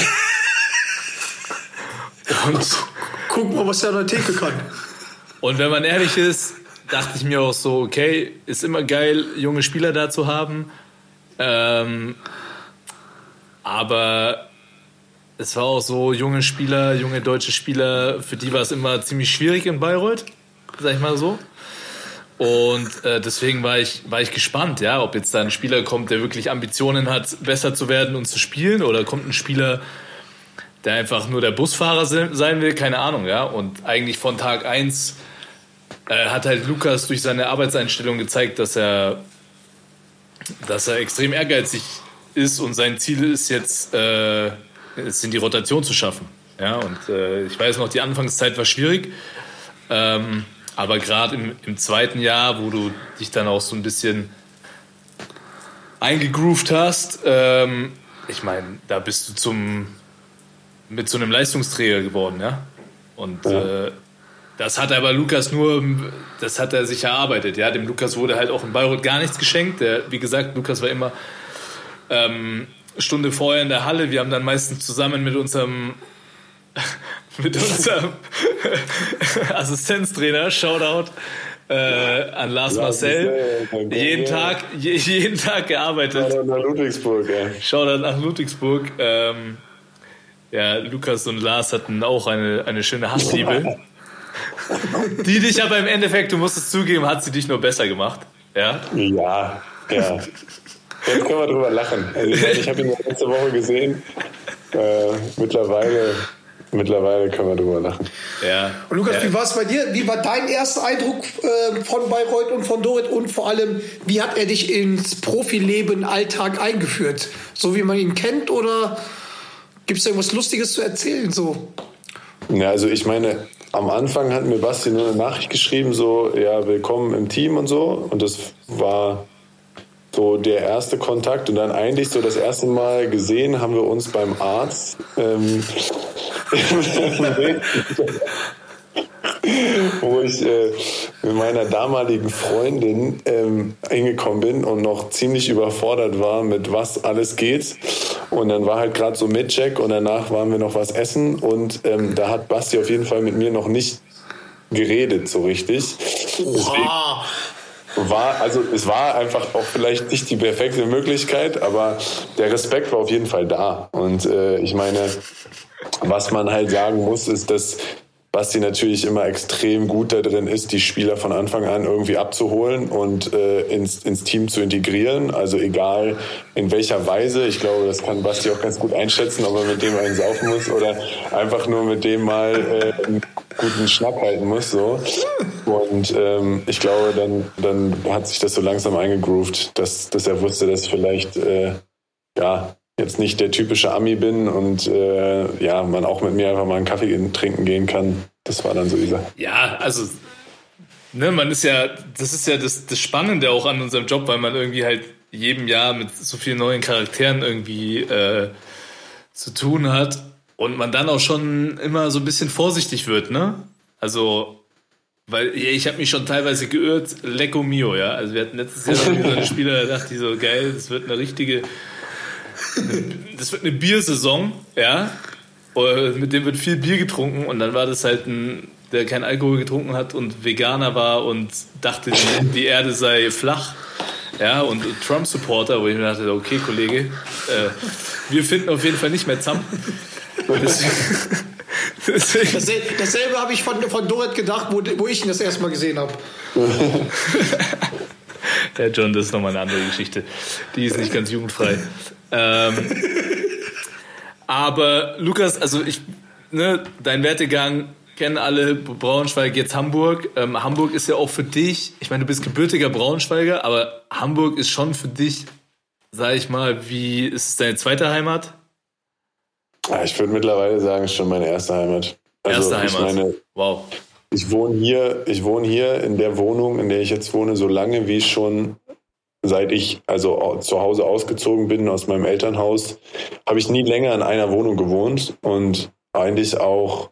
Und
Guck mal, was der an der Theke kann.
Und wenn man ehrlich ist, dachte ich mir auch so, okay, ist immer geil, junge Spieler da zu haben. Ähm, aber es war auch so junge Spieler, junge deutsche Spieler, für die war es immer ziemlich schwierig in Bayreuth, sag ich mal so. Und äh, deswegen war ich, war ich gespannt, ja, ob jetzt da ein Spieler kommt, der wirklich Ambitionen hat, besser zu werden und zu spielen, oder kommt ein Spieler, der einfach nur der Busfahrer sein will, keine Ahnung, ja. Und eigentlich von Tag 1 äh, hat halt Lukas durch seine Arbeitseinstellung gezeigt, dass er, dass er extrem ehrgeizig ist und sein Ziel ist jetzt, äh, es in die Rotation zu schaffen. Ja, und äh, ich weiß noch, die Anfangszeit war schwierig. Ähm, aber gerade im, im, zweiten Jahr, wo du dich dann auch so ein bisschen eingegroovt hast, ähm, ich meine, da bist du zum mit so einem Leistungsträger geworden, ja. Und ja. Äh, das hat aber Lukas nur, das hat er sich erarbeitet, ja. Dem Lukas wurde halt auch in Bayreuth gar nichts geschenkt. Der, wie gesagt, Lukas war immer ähm, Stunde vorher in der Halle. Wir haben dann meistens zusammen mit unserem mit unserem Assistenztrainer, Shoutout, äh, an Lars Marcel, jeden Tag, jeden Tag gearbeitet.
Shoutout nach Ludwigsburg, ja.
Shoutout nach Ludwigsburg. Ähm, ja, Lukas und Lars hatten auch eine, eine schöne Hassliebe. die dich aber im Endeffekt, du musst es zugeben, hat sie dich nur besser gemacht. Ja,
ja. ja. Jetzt können wir drüber lachen. Also ich, ich habe ihn letzte Woche gesehen. Äh, mittlerweile, mittlerweile können wir drüber lachen.
Ja.
Und Lukas,
ja.
wie war es bei dir? Wie war dein erster Eindruck äh, von Bayreuth und von Dorit? Und vor allem, wie hat er dich ins Profileben, Alltag eingeführt? So wie man ihn kennt oder gibt es irgendwas Lustiges zu erzählen? So?
Ja, also ich meine, am Anfang hat mir Basti nur eine Nachricht geschrieben, so, ja, willkommen im Team und so. Und das war so der erste Kontakt und dann eigentlich so das erste Mal gesehen haben wir uns beim Arzt. Ähm, wo ich äh, mit meiner damaligen Freundin ähm, hingekommen bin und noch ziemlich überfordert war, mit was alles geht. Und dann war halt gerade so Mitcheck und danach waren wir noch was essen und ähm, da hat Basti auf jeden Fall mit mir noch nicht geredet so richtig. Deswegen, war, also es war einfach auch vielleicht nicht die perfekte Möglichkeit, aber der Respekt war auf jeden Fall da. Und äh, ich meine, was man halt sagen muss, ist, dass Basti natürlich immer extrem gut da drin ist, die Spieler von Anfang an irgendwie abzuholen und äh, ins, ins Team zu integrieren. Also egal in welcher Weise. Ich glaube, das kann Basti auch ganz gut einschätzen, ob er mit dem einen saufen muss oder einfach nur mit dem mal äh, guten Schnapp halten muss. So. Und ähm, ich glaube, dann, dann hat sich das so langsam eingegroovt, dass, dass er wusste, dass ich vielleicht äh, ja, jetzt nicht der typische Ami bin und äh, ja, man auch mit mir einfach mal einen Kaffee trinken gehen kann. Das war dann so dieser.
Ja, also ne, man ist ja, das ist ja das, das Spannende auch an unserem Job, weil man irgendwie halt jedem Jahr mit so vielen neuen Charakteren irgendwie äh, zu tun hat und man dann auch schon immer so ein bisschen vorsichtig wird, ne? Also weil ich habe mich schon teilweise geirrt, Lecco Mio, ja. Also wir hatten letztes Jahr so eine Spieler, da dachte ich so, geil, das wird eine richtige das wird eine Biersaison, ja. Mit dem wird viel Bier getrunken und dann war das halt ein, der kein Alkohol getrunken hat und Veganer war und dachte, die, die Erde sei flach. Ja, und Trump-Supporter, wo ich mir dachte, okay, Kollege, äh, wir finden auf jeden Fall nicht mehr zusammen.
Deswegen, Dasselbe, dasselbe habe ich von, von Dorit gedacht, wo, wo ich ihn das erste Mal gesehen habe.
ja, John, das ist nochmal eine andere Geschichte. Die ist nicht ganz jugendfrei. Ähm, aber Lukas, also ich, ne, dein Wertegang kennen alle Braunschweig, jetzt Hamburg. Ähm, Hamburg ist ja auch für dich, ich meine, du bist gebürtiger Braunschweiger, aber Hamburg ist schon für dich, sag ich mal, wie ist es deine zweite Heimat?
Ja, ich würde mittlerweile sagen, es ist schon meine erste Heimat.
Also, erste Heimat. Meine,
wow. Ich wohne hier, ich wohne hier in der Wohnung, in der ich jetzt wohne, so lange wie schon seit ich also zu Hause ausgezogen bin aus meinem Elternhaus, habe ich nie länger in einer Wohnung gewohnt und eigentlich auch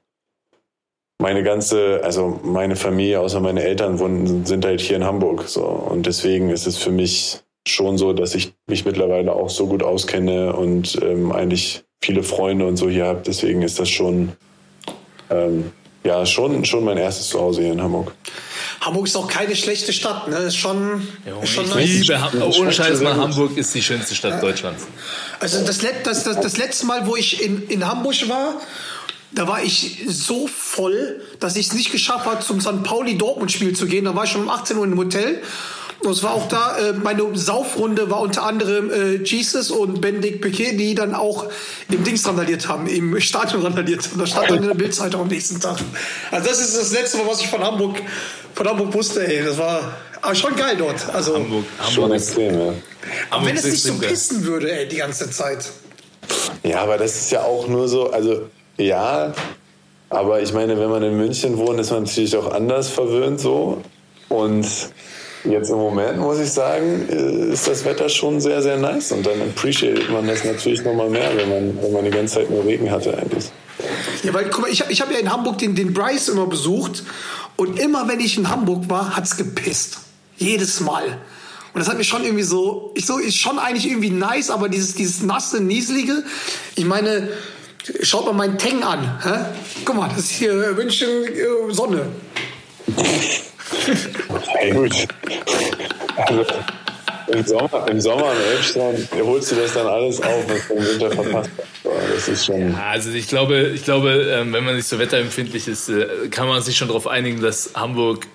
meine ganze, also meine Familie, außer meine Eltern wohnen, sind halt hier in Hamburg. So. Und deswegen ist es für mich schon so, dass ich mich mittlerweile auch so gut auskenne und ähm, eigentlich viele Freunde und so hier habe. Deswegen ist das schon, ähm, ja, schon, schon mein erstes Zuhause hier in Hamburg.
Hamburg ist auch keine schlechte Stadt, ne? Ist schon, ist schon
ich
nice.
liebe Ham ohne Scheiß mal. Hamburg ist die schönste Stadt Deutschlands.
Also das, das, das, das letzte Mal, wo ich in, in Hamburg war, da war ich so voll, dass ich es nicht geschafft habe, zum St. Pauli-Dortmund-Spiel zu gehen. Da war ich schon um 18 Uhr im Hotel. Und es war auch da, äh, meine Saufrunde war unter anderem äh, Jesus und Benedikt Piquet, die dann auch im Dings randaliert haben, im Stadion randaliert haben. Da stand dann in der Bildzeitung am nächsten Tag. Also das ist das letzte Mal, was ich von Hamburg, von Hamburg wusste, ey. Das war aber schon geil dort. Also,
Hamburg,
Schon
Hamburg ist,
extrem, ja.
aber
Hamburg
wenn es nicht so pissen würde, ey, die ganze Zeit.
Ja, aber das ist ja auch nur so, also ja, aber ich meine, wenn man in München wohnt, ist man natürlich auch anders verwöhnt so. Und jetzt im Moment muss ich sagen, äh, ist das Wetter schon sehr, sehr nice und dann appreciatet man das natürlich nochmal mehr, wenn man, wenn man die ganze Zeit nur Regen hatte eigentlich.
Ja, weil, guck mal, ich habe ich hab ja in Hamburg den, den Bryce immer besucht und immer, wenn ich in Hamburg war, hat's gepisst. Jedes Mal. Und das hat mich schon irgendwie so, ich so, ist schon eigentlich irgendwie nice, aber dieses, dieses nasse, nieselige, ich meine, schaut mal meinen Teng an, hä? Guck mal, das ist hier München äh, Sonne.
Hey, gut. Also, im Sommer, im Sommer am Elbstrand holst du das dann alles auf, was du im Winter verpasst hast. Das ist schon.
Ja, Also ich glaube, ich glaube, ähm, wenn man nicht so wetterempfindlich ist, äh, kann man sich schon darauf einigen, dass Hamburg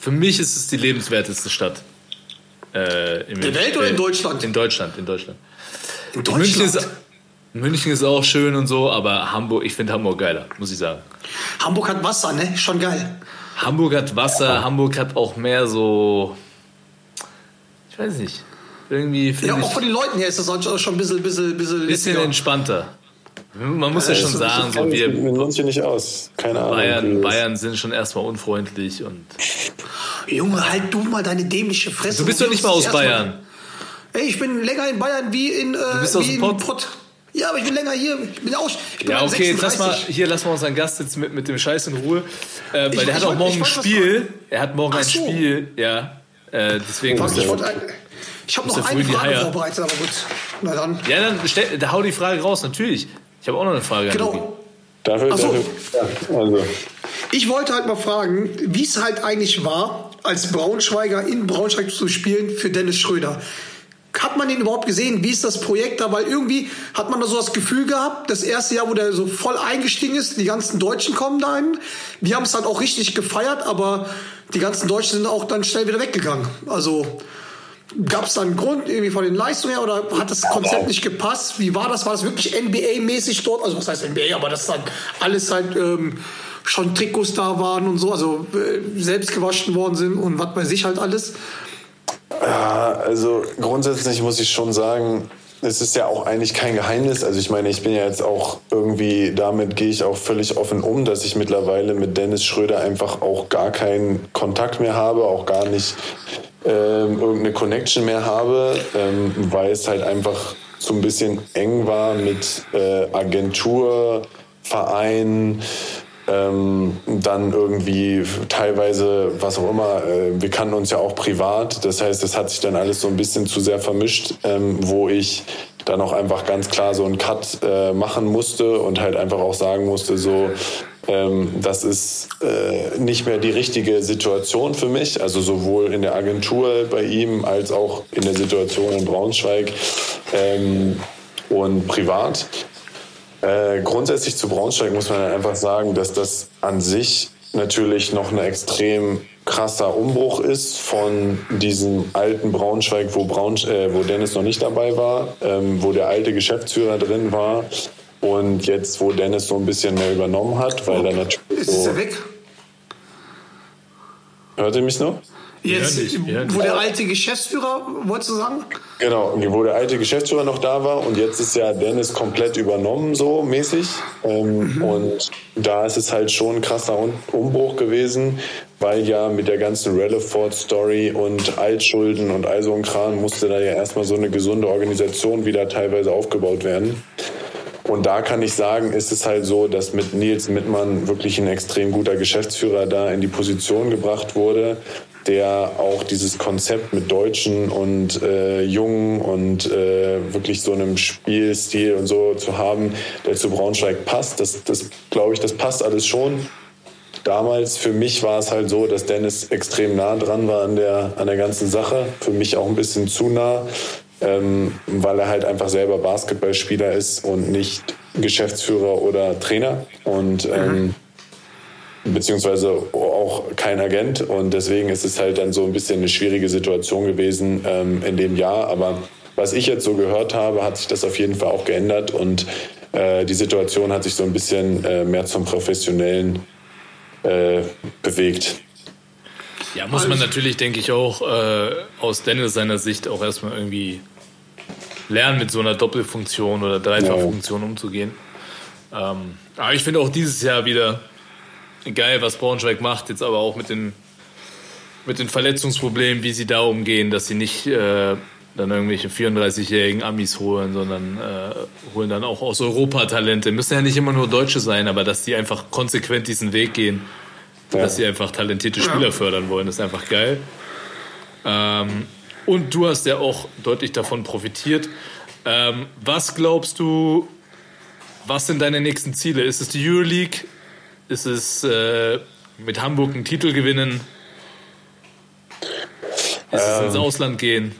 für mich ist es die lebenswerteste Stadt. Äh, in
Der Welt oder in Deutschland?
In Deutschland, in Deutschland.
In
München
Deutschland.
ist, München ist auch schön und so, aber Hamburg, ich finde Hamburg geiler, muss ich sagen.
Hamburg hat Wasser, ne? Schon geil.
Hamburg hat Wasser, Hamburg hat auch mehr so, ich weiß nicht, irgendwie
Ja, auch von den Leuten her ist das auch schon ein bisschen, bisschen, bisschen,
ein bisschen entspannter. Man muss ja schon
so-
sagen, so
Ich
wir
kenne München nicht aus. Keine Ahnung.
Bayern, sind schon erstmal unfreundlich und
Junge, halt du mal deine dämliche Fresse.
du bist doch nicht mal aus Bayern.
Ey, ich bin länger in Bayern wie in, äh,
bist aus
wie
dem
in
Pott?
Pott. Ja, aber ich bin länger hier. Ich bin auch. Ich bin
Ja, okay, jetzt lass mal,
36.
hier lassen wir unseren Gast jetzt mit, mit dem Scheiß in Ruhe. Äh, weil
Ich-
der hat
ich
auch
wollt-
morgen ein Spiel. Er hat morgen
Ach
ein
so.
Spiel, ja. Äh, deswegen muss
ich
er-
wollte ein- ich habe noch eine Frage vorbereitet, aber gut. Na dann.
Ja, dann stell, da hau die Frage raus, natürlich. Ich habe auch noch eine Frage.
Genau.
Dafür,
so.
dafür, ja, also.
Ich wollte halt mal fragen, wie es halt eigentlich war, als Braunschweiger in Braunschweig zu spielen für Dennis Schröder. Hat man den überhaupt gesehen? Wie ist das Projekt da? Weil irgendwie hat man da so das Gefühl gehabt, das erste Jahr, wo der so voll eingestiegen ist, die ganzen Deutschen kommen dahin. Wir haben es dann auch richtig gefeiert, aber die ganzen Deutschen sind auch dann schnell wieder weggegangen. Also gab es da einen Grund irgendwie von den Leistungen her oder hat das Konzept nicht gepasst? Wie war das? War das wirklich NBA-mäßig dort? Also was heißt NBA? Aber dass dann alles halt ähm, schon Trikots da waren und so, also äh, selbst gewaschen worden sind und was bei sich halt alles.
Ja, also grundsätzlich muss ich schon sagen, es ist ja auch eigentlich kein Geheimnis. Also ich meine, ich bin ja jetzt auch irgendwie, damit gehe ich auch völlig offen um, dass ich mittlerweile mit Dennis Schröder einfach auch gar keinen Kontakt mehr habe, auch gar nicht ähm, irgendeine Connection mehr habe, ähm, weil es halt einfach so ein bisschen eng war mit äh, Agentur, Verein, ähm, dann irgendwie teilweise, was auch immer, äh, wir kannten uns ja auch privat. Das heißt, das hat sich dann alles so ein bisschen zu sehr vermischt, ähm, wo ich dann auch einfach ganz klar so einen Cut äh, machen musste und halt einfach auch sagen musste, so, ähm, das ist äh, nicht mehr die richtige Situation für mich. Also sowohl in der Agentur bei ihm als auch in der Situation in Braunschweig ähm, und privat. Äh, grundsätzlich zu Braunschweig muss man einfach sagen, dass das an sich natürlich noch ein extrem krasser Umbruch ist von diesem alten Braunschweig, wo, Braunsch äh, wo Dennis noch nicht dabei war, ähm, wo der alte Geschäftsführer drin war und jetzt, wo Dennis so ein bisschen mehr übernommen hat, weil er natürlich
Ist
so...
er weg?
Hört ihr mich noch?
Jetzt, wo der alte Geschäftsführer, wolltest du sagen?
Genau, wo der alte Geschäftsführer noch da war und jetzt ist ja Dennis komplett übernommen, so mäßig. Ähm, Und da ist es halt schon ein krasser Umbruch gewesen, weil ja mit der ganzen Ralliford-Story und Altschulden und all so ein Kram musste da ja erstmal so eine gesunde Organisation wieder teilweise aufgebaut werden. Und da kann ich sagen, ist es halt so, dass mit Nils Mittmann wirklich ein extrem guter Geschäftsführer da in die Position gebracht wurde, der auch dieses Konzept mit Deutschen und äh, Jungen und äh, wirklich so einem Spielstil und so zu haben, der zu Braunschweig passt. Das, das glaube ich, das passt alles schon. damals für mich war es halt so, dass Dennis extrem nah dran war an der, an der ganzen Sache. Für mich auch ein bisschen zu nah, ähm, weil er halt einfach selber Basketballspieler ist und nicht Geschäftsführer oder Trainer. Und ähm, beziehungsweise auch kein Agent. Und deswegen ist es halt dann so ein bisschen eine schwierige Situation gewesen ähm, in dem Jahr. Aber was ich jetzt so gehört habe, hat sich das auf jeden Fall auch geändert und äh, die Situation hat sich so ein bisschen äh, mehr zum Professionellen äh, bewegt.
Ja, muss man natürlich, denke ich, auch äh, aus Dennis seiner Sicht auch erstmal irgendwie lernen, mit so einer Doppelfunktion oder Dreifachfunktion umzugehen. Ähm, aber ich finde auch dieses Jahr wieder geil, was Braunschweig macht, jetzt aber auch mit den, mit den Verletzungsproblemen, wie sie da umgehen, dass sie nicht äh, dann irgendwelche 34-jährigen Amis holen, sondern äh, holen dann auch aus Europa Talente. Müssen ja nicht immer nur Deutsche sein, aber dass die einfach konsequent diesen Weg gehen,
Ja.
dass sie einfach talentierte Spieler fördern wollen, ist einfach geil. Ähm, und du hast ja auch deutlich davon profitiert. Ähm, was glaubst du, was sind deine nächsten Ziele? Ist es die Euroleague? Ist es äh, mit Hamburg einen Titel gewinnen? Ist es ins Ausland gehen?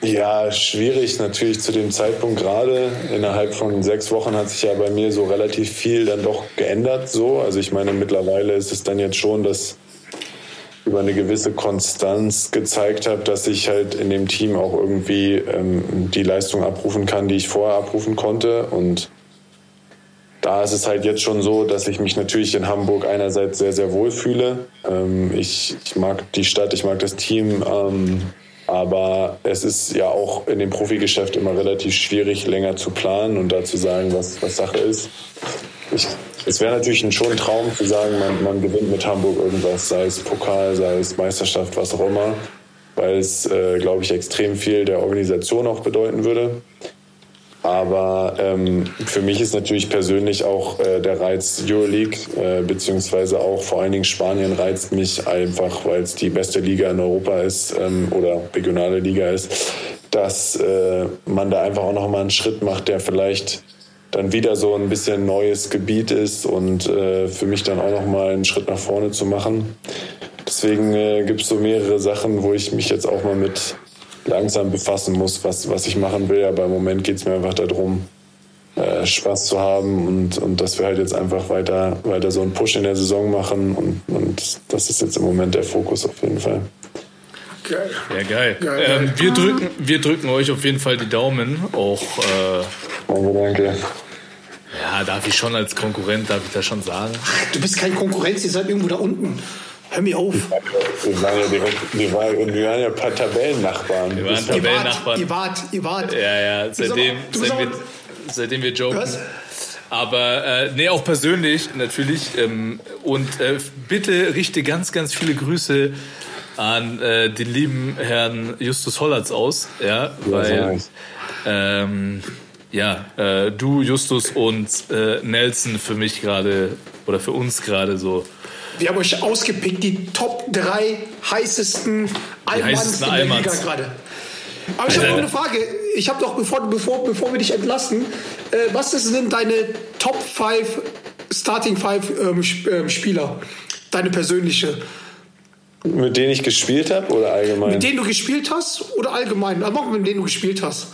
Ja, schwierig natürlich zu dem Zeitpunkt gerade. Innerhalb von sechs Wochen hat sich ja bei mir so relativ viel dann doch geändert. So, also ich meine, mittlerweile ist es dann jetzt schon, dass über eine gewisse Konstanz gezeigt habe, dass ich halt in dem Team auch irgendwie ähm, die Leistung abrufen kann, die ich vorher abrufen konnte. Und da ist es halt jetzt schon so, dass ich mich natürlich in Hamburg einerseits sehr, sehr wohl fühle. Ähm, ich, ich mag die Stadt, ich mag das Team. Ähm, aber es ist ja auch in dem Profigeschäft immer relativ schwierig, länger zu planen und da zu sagen, was, was Sache ist. Ich, es wäre natürlich ein, schon Traum zu sagen, man, man gewinnt mit Hamburg irgendwas, sei es Pokal, sei es Meisterschaft, was auch immer, weil es, äh, glaube ich, extrem viel der Organisation auch bedeuten würde. Aber ähm, für mich ist natürlich persönlich auch äh, der Reiz Euroleague, äh, beziehungsweise auch vor allen Dingen Spanien reizt mich einfach, weil es die beste Liga in Europa ist ähm, oder regionale Liga ist, dass äh, man da einfach auch nochmal einen Schritt macht, der vielleicht dann wieder so ein bisschen neues Gebiet ist und äh, für mich dann auch nochmal einen Schritt nach vorne zu machen. Deswegen äh, gibt es so mehrere Sachen, wo ich mich jetzt auch mal mit langsam befassen muss, was, was ich machen will. Aber im Moment geht es mir einfach darum, äh, Spaß zu haben und, und dass wir halt jetzt einfach weiter, weiter so einen Push in der Saison machen. Und, und das ist jetzt im Moment der Fokus auf jeden Fall.
Geil.
Ja, geil.
Geil,
ähm,
geil.
wir, drücken, wir drücken euch auf jeden Fall die Daumen. Auch, äh,
Danke, danke.
ja, darf ich schon als Konkurrent, darf ich das schon sagen.
Du bist kein Konkurrenz, ihr seid irgendwo da unten. Hör mir auf.
Wir waren ja direkt, wir waren, wir waren ja ein paar Tabellennachbarn.
Wir waren Tabellennachbarn.
ihr wart, ihr wart.
Ja, ja, seitdem,
Du
seitdem, wir, seitdem wir joken.
Was?
Aber äh, nee, auch persönlich natürlich. Ähm, und äh, bitte richte ganz, ganz viele Grüße an äh, den lieben Herrn Justus Hollatz aus. Ja, weil
nice.
ähm, ja, äh, du, Justus und äh, Nelson für mich gerade oder für uns gerade so
Wir haben euch ausgepickt, die Top 3 heißesten
heißesten
in der Liga
Allmanns.
gerade. Aber ich habe noch eine Frage. Ich habe doch, bevor, bevor, bevor wir dich entlassen, äh, was sind deine Top 5 Starting 5 ähm, ähm, Spieler? Deine persönliche.
Mit denen ich gespielt habe oder allgemein?
Mit denen du gespielt hast oder allgemein? Aber auch mit denen du gespielt hast.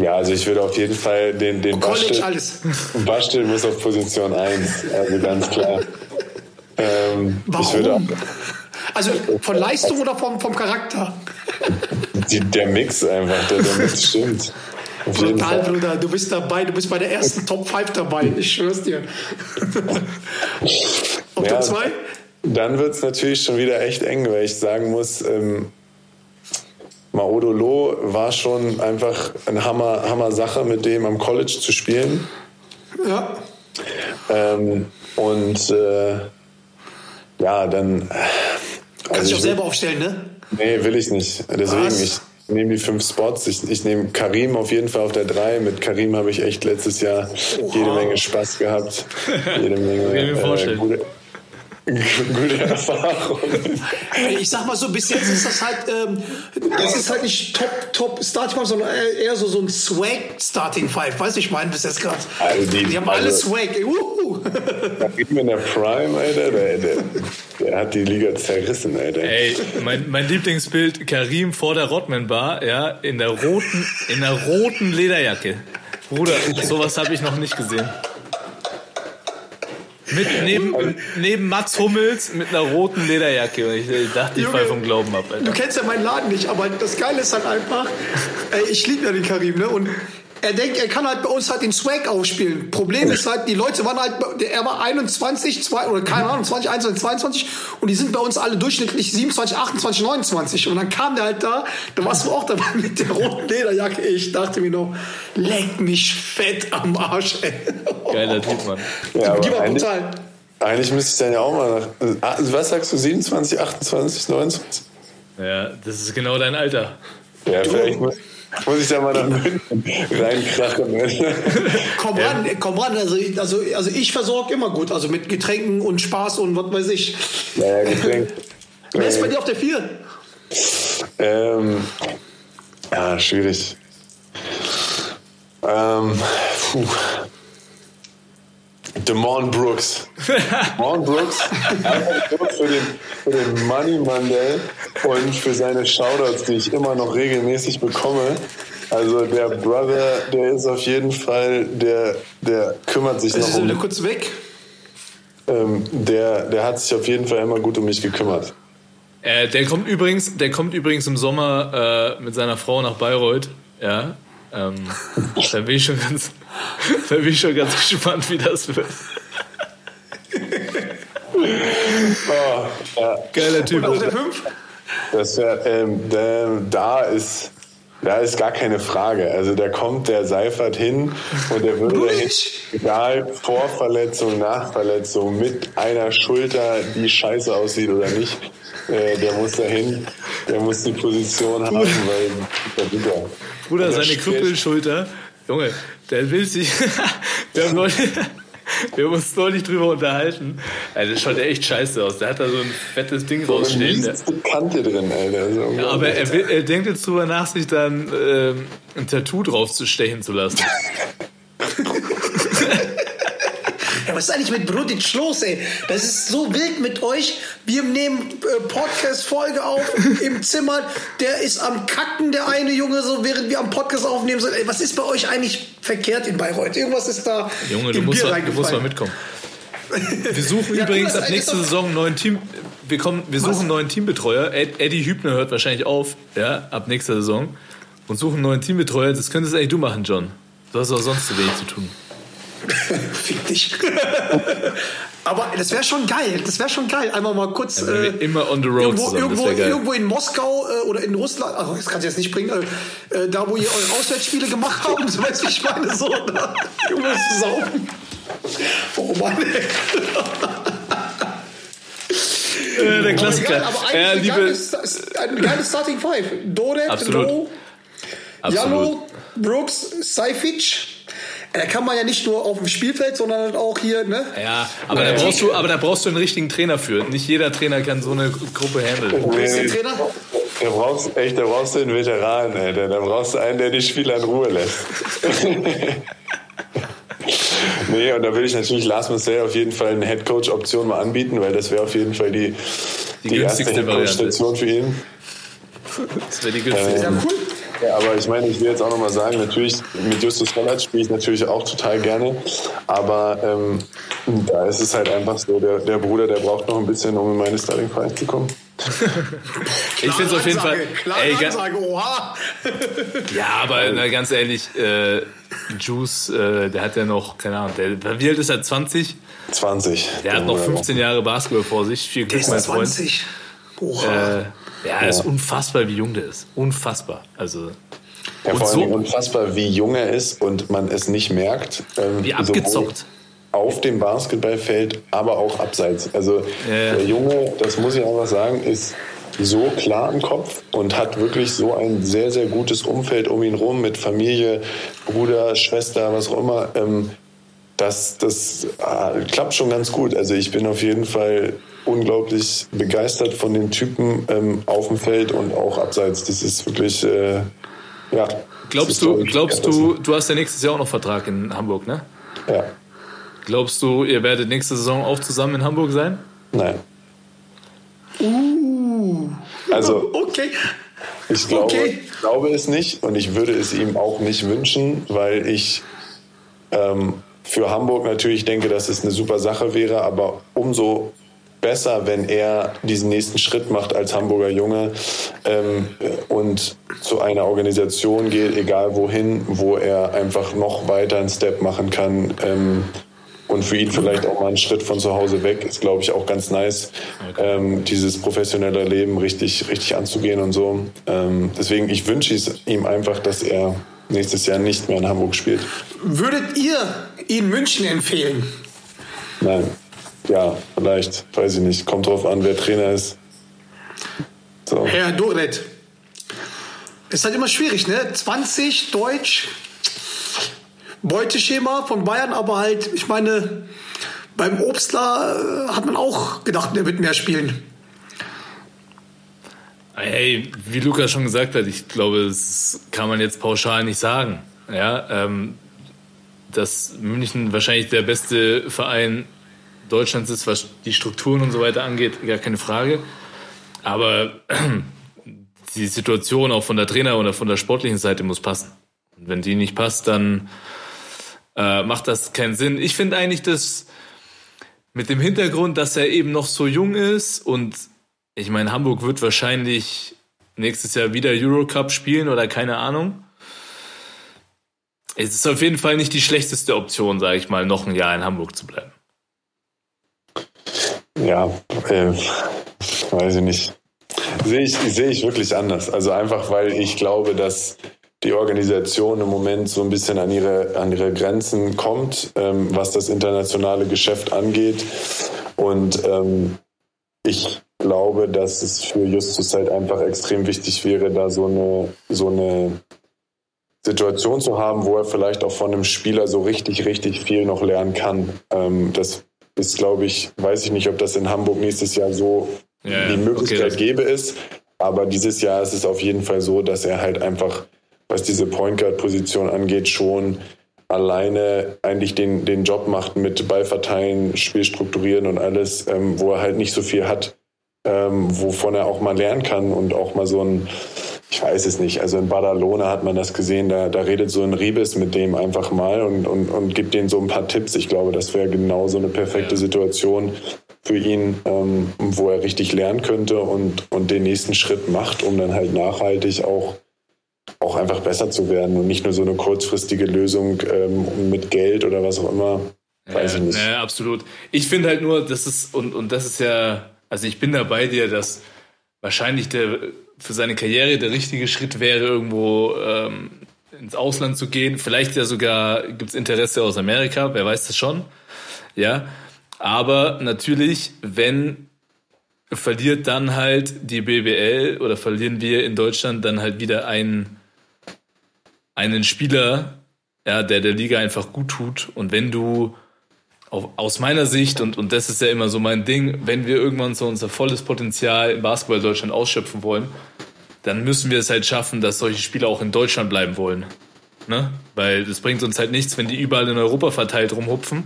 Ja, also ich würde auf jeden Fall den, den
College,
Bastel,
alles.
Bastel muss auf Position 1, also ganz klar. Ähm, ich würde auch,
Warum? Also von Leistung oder vom, vom Charakter?
die, der Mix einfach, der, der Mix stimmt.
Total. Bruder. Du bist dabei. Du bist bei der ersten Top 5 dabei. Ich schwör's dir. Auf
Ja,
Top 2?
Dann wird es natürlich schon wieder echt eng, weil ich sagen muss, ähm, Maodolo war schon einfach eine Hammer, Hammer Sache, mit dem am College zu spielen.
Ja.
Ähm, und äh, ja, dann. äh,
Kannst
Also
dich auch
ich
selber aufstellen, ne?
Nee, will ich nicht. Deswegen,
Was?
ich nehme die fünf Spots. Ich, ich nehme Karim auf jeden Fall auf der drei. Mit Karim habe ich echt letztes Jahr jede Menge Spaß gehabt. Jede Menge äh, gute, gute Erfahrung.
Ich sag mal so, bis jetzt ist das halt, ähm, das ist halt nicht Top, Top Starting Five, sondern eher so, so ein Swag Starting Five. Weißt du, ich meine bis jetzt gerade.
Also die-
die, haben alle
also-
Swag. Ey, uhu.
Eben in der Prime, Alter, der, der, der hat die Liga zerrissen, Alter.
Ey, mein, mein Lieblingsbild, Karim vor der Rodman Bar, ja, in der roten, in der roten Lederjacke. Bruder, sowas habe ich noch nicht gesehen. Mit, neben, neben Mats Hummels mit einer roten Lederjacke. Und ich, dachte, ich
Junge,
fall vom Glauben ab,
Du
Alter.
kennst ja meinen Laden nicht, aber das Geile ist halt einfach, ey, ich liebe ja den Karim, ne? Und er denkt, er kann halt bei uns halt den Swag aufspielen. Problem ist halt, die Leute waren halt, er war 21, 2, oder keine Ahnung, 20, 21, 22 und die sind bei uns alle durchschnittlich 27, 28, 29. Und dann kam der halt da, da warst du auch dabei mit der roten Lederjacke. Ich dachte mir nur, leck mich fett am Arsch, ey.
Geiler Typ, Mann.
Ja,
die war
eigentlich-
brutal.
Eigentlich müsste ich dann ja auch mal nach. Ah, Was sagst du, 27, 28, 29?
Ja, das ist genau dein Alter.
Ja, vielleicht muss, muss ich da mal nach München reinkrachen. ne?
Komm ran, komm ran. Also, also, also ich versorge immer gut, also mit Getränken und Spaß und was weiß ich.
Naja, Getränk.
Wer ist bei dir auf der 4?
Ähm, ja, schwierig. Ähm, puh. Demon Brooks. Demon Brooks, für den, für den Money Mandel und für seine Shoutouts, die ich immer noch regelmäßig bekomme. Also der Brother, der ist auf jeden Fall, der, der kümmert sich noch
ist wieder
um,
kurz weg.
ähm, der, der hat sich auf jeden Fall immer gut um mich gekümmert.
Äh, der kommt übrigens, der kommt übrigens im Sommer äh, mit seiner Frau nach Bayreuth. Ja. Ähm, da bin ich schon ganz, da bin ich schon ganz gespannt, wie das wird.
Oh, ja.
Geiler Typ.
Und auf der 5?
Das wär, ähm, da, da ist da ist gar keine Frage. Also da kommt der Seifert hin und der würde dahin, egal Vorverletzung, Nachverletzung, mit einer Schulter, die scheiße aussieht oder nicht, äh, der muss dahin, der muss die Position haben, weil der.
Bruder,
der
seine
spielt-
Krüppelschulter. Junge, der will sich. wir, haben neulich, wir haben uns neulich drüber unterhalten. Also, das schaut echt scheiße aus. Der hat da so ein fettes Ding
So
rausstehen. Der,
letzte Kante drin, Alter.
Ja, aber er, will, er denkt jetzt drüber nach, sich dann ähm, ein Tattoo drauf zu stechen zu lassen.
Was ist eigentlich mit Brudic los, ey? Das ist so wild mit euch. Wir nehmen äh, Podcast-Folge auf im Zimmer. Der ist am Kacken, der eine Junge, so während wir am Podcast aufnehmen. So, ey, was ist bei euch eigentlich verkehrt in Bayreuth? Irgendwas ist da
Junge, du
im
musst,
Bier
mal, du musst mal mitkommen. Wir suchen
Ja,
übrigens ab nächste Saison einen neuen Team. Wir, kommen, wir suchen einen neuen Teambetreuer. Ed, Eddie Hübner hört wahrscheinlich auf, ja, ab nächster Saison. Und suchen einen neuen Teambetreuer. Das könntest eigentlich du machen, John. Du hast auch sonst zu wenig zu tun.
Fick dich. Aber das wäre schon geil. Das wäre schon geil. Einmal mal kurz.
Wenn
äh,
immer on the road
Irgendwo,
zusammen,
irgendwo, irgendwo in Moskau äh, oder in Russland, also das kannst du jetzt nicht bringen, äh, äh, da wo ihr eure Auswärtsspiele gemacht habt, so weißt du, wie ich meine, so, da irgendwo zu saufen. Oh Mann.
Äh, der Klassiker.
Egal, aber
ja, liebe,
geile, eine geile Starting Five. Dore,
Absolut.
Low,
absolut.
Jallo, Brooks, Seific. Da kann man ja nicht nur auf dem Spielfeld, sondern halt auch hier, ne?
Ja, aber da brauchst du, aber da brauchst du einen richtigen Trainer für. Nicht jeder Trainer kann so eine Gruppe handeln.
Ist der
Nee,
Trainer?
Da brauchst, echt, da brauchst du einen Veteran, Alter. Da brauchst du einen, der die Spieler in Ruhe lässt. nee, und da will ich natürlich Lars Marcel auf jeden Fall eine Headcoach-Option mal anbieten, weil das wäre auf jeden Fall die,
Die
die, erste. Headcoach-Station für ihn.
Das wäre die günstigste.
Ja, cool.
Ja, aber ich meine, ich will jetzt auch nochmal sagen, natürlich, mit Justus Collard spiele ich natürlich auch total gerne. Aber ähm, da ist es halt einfach so, der, der Bruder, der braucht noch ein bisschen, um in meine Starting Five zu kommen.
Ich finde es auf jeden Fall. Ey,
Ansage, oha.
ja, aber na, ganz ehrlich, äh, Juice, äh, der hat ja noch, keine Ahnung, der, wie alt ist er? 20?
20.
Der hat noch 15 Jahre Basketball vor sich. Viel
Der
Glück,
ist
mein Freund.
20. Oha.
Äh, ja, ist unfassbar, wie jung der ist. Unfassbar. Also,
Ja, vor
so-
allem unfassbar, wie jung er ist und man es nicht merkt. Ähm,
Wie abgezockt.
Auf dem Basketballfeld, aber auch abseits. Also
Ja.
der Junge, das muss ich einfach sagen, ist so klar im Kopf und hat wirklich so ein sehr, sehr gutes Umfeld um ihn rum mit Familie, Bruder, Schwester, was auch immer. Ähm, das das ah, klappt schon ganz gut. Also ich bin auf jeden Fall unglaublich begeistert von den Typen ähm, auf dem Feld und auch abseits. Das ist wirklich, äh, ja.
Glaubst du, glaubst du, du hast ja nächstes Jahr auch noch Vertrag in Hamburg, ne?
Ja.
Glaubst du, ihr werdet nächste Saison auch zusammen in Hamburg sein?
Nein.
Uh.
Also,
Okay.
ich glaube,
Okay.
ich glaube es nicht und ich würde es ihm auch nicht wünschen, weil ich ähm, für Hamburg natürlich denke, dass es eine super Sache wäre, aber umso besser, wenn er diesen nächsten Schritt macht als Hamburger Junge ähm, und zu einer Organisation geht, egal wohin, wo er einfach noch weiter einen Step machen kann. Ähm, und für ihn vielleicht auch mal einen Schritt von zu Hause weg ist, glaube ich, auch ganz nice, ähm, dieses professionelle Leben richtig, richtig anzugehen und so. Ähm, deswegen, ich wünsche es ihm einfach, dass er nächstes Jahr nicht mehr in Hamburg spielt.
Würdet ihr ihn München empfehlen?
Nein. Ja, vielleicht. Weiß ich nicht. Kommt drauf an, wer Trainer ist. So.
Herr Doret. Ist halt immer schwierig, ne? 20, Deutsch, Beuteschema von Bayern, aber halt, ich meine, beim Obstler äh, hat man auch gedacht, der wird mehr spielen.
Hey, wie Lukas schon gesagt hat, ich glaube, das kann man jetzt pauschal nicht sagen. Ja, ähm, dass München wahrscheinlich der beste Verein Deutschlands ist, was die Strukturen und so weiter angeht, gar keine Frage. Aber die Situation auch von der Trainer- oder von der sportlichen Seite muss passen. Und wenn die nicht passt, dann äh, macht das keinen Sinn. Ich finde eigentlich, dass mit dem Hintergrund, dass er eben noch so jung ist und ich meine, Hamburg wird wahrscheinlich nächstes Jahr wieder Eurocup spielen oder keine Ahnung. Es ist auf jeden Fall nicht die schlechteste Option, sage ich mal, noch ein Jahr in Hamburg zu bleiben.
Ja, äh, weiß ich nicht. Sehe ich, sehe ich wirklich anders. Also einfach, weil ich glaube, dass die Organisation im Moment so ein bisschen an ihre, an ihre Grenzen kommt, ähm, was das internationale Geschäft angeht. Und ähm, ich glaube, dass es für Justus halt einfach extrem wichtig wäre, da so eine, so eine Situation zu haben, wo er vielleicht auch von einem Spieler so richtig, richtig viel noch lernen kann. Ähm, das ist, glaube ich, weiß ich nicht, ob das in Hamburg nächstes Jahr so
Ja,
die Möglichkeit
okay,
gäbe ist. Aber dieses Jahr ist es auf jeden Fall so, dass er halt einfach, was diese Point Guard Position angeht, schon alleine eigentlich den, den Job macht mit Ball verteilen, Spiel strukturieren und alles, ähm, wo er halt nicht so viel hat, ähm, wovon er auch mal lernen kann und auch mal so ein, ich weiß es nicht, also in Badalona hat man das gesehen, da, da redet so ein Riebes mit dem einfach mal und, und, und gibt denen so ein paar Tipps. Ich glaube, das wäre genau so eine perfekte Situation für ihn, ähm, wo er richtig lernen könnte und, und den nächsten Schritt macht, um dann halt nachhaltig auch, auch einfach besser zu werden und nicht nur so eine kurzfristige Lösung ähm, mit Geld oder was auch immer. Weiß ich nicht.
Ja, absolut. Ich finde halt nur, das ist, und, und das ist ja, also ich bin da bei dir, dass wahrscheinlich der für seine Karriere der richtige Schritt wäre, irgendwo ähm, ins Ausland zu gehen. Vielleicht ja sogar gibt es Interesse aus Amerika, wer weiß das schon. Ja. Aber natürlich, wenn verliert dann halt die BBL oder verlieren wir in Deutschland dann halt wieder einen, einen Spieler, ja, der der Liga einfach gut tut. Und wenn du aus meiner Sicht, und, und das ist ja immer so mein Ding, wenn wir irgendwann so unser volles Potenzial im Basketball Deutschland ausschöpfen wollen, dann müssen wir es halt schaffen, dass solche Spieler auch in Deutschland bleiben wollen. Ne? Weil das bringt uns halt nichts, wenn die überall in Europa verteilt rumhupfen.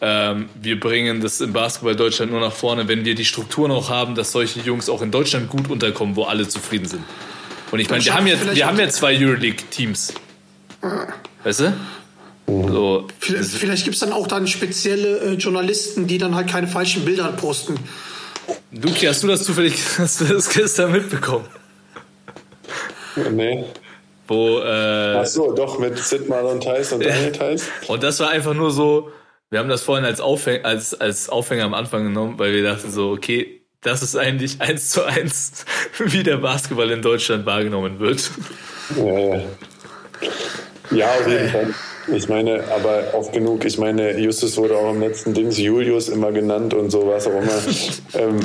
Ähm, wir bringen das im Basketball Deutschland nur nach vorne, wenn wir die Strukturen auch haben, dass solche Jungs auch in Deutschland gut unterkommen, wo alle zufrieden sind. Und ich meine, wir haben jetzt, wir haben ja zwei Euroleague-Teams. Weißt du? So,
Vielleicht, vielleicht gibt es dann auch dann spezielle äh, Journalisten, die dann halt keine falschen Bilder posten.
Luki, hast du das zufällig, hast du das gestern mitbekommen?
Nee.
Wo, äh,
Ach so, doch, mit Sid Marlon Theis und Daniel Theis.
und das war einfach nur so, wir haben das vorhin als, Aufhäng, als, als Aufhänger am Anfang genommen, weil wir dachten so, okay, das ist eigentlich eins zu eins, wie der Basketball in Deutschland wahrgenommen wird.
Ja, ja. ja, auf jeden Fall. Ich meine, aber oft genug, ich meine, Justus wurde auch im letzten Dings Julius immer genannt und so was auch immer. ähm,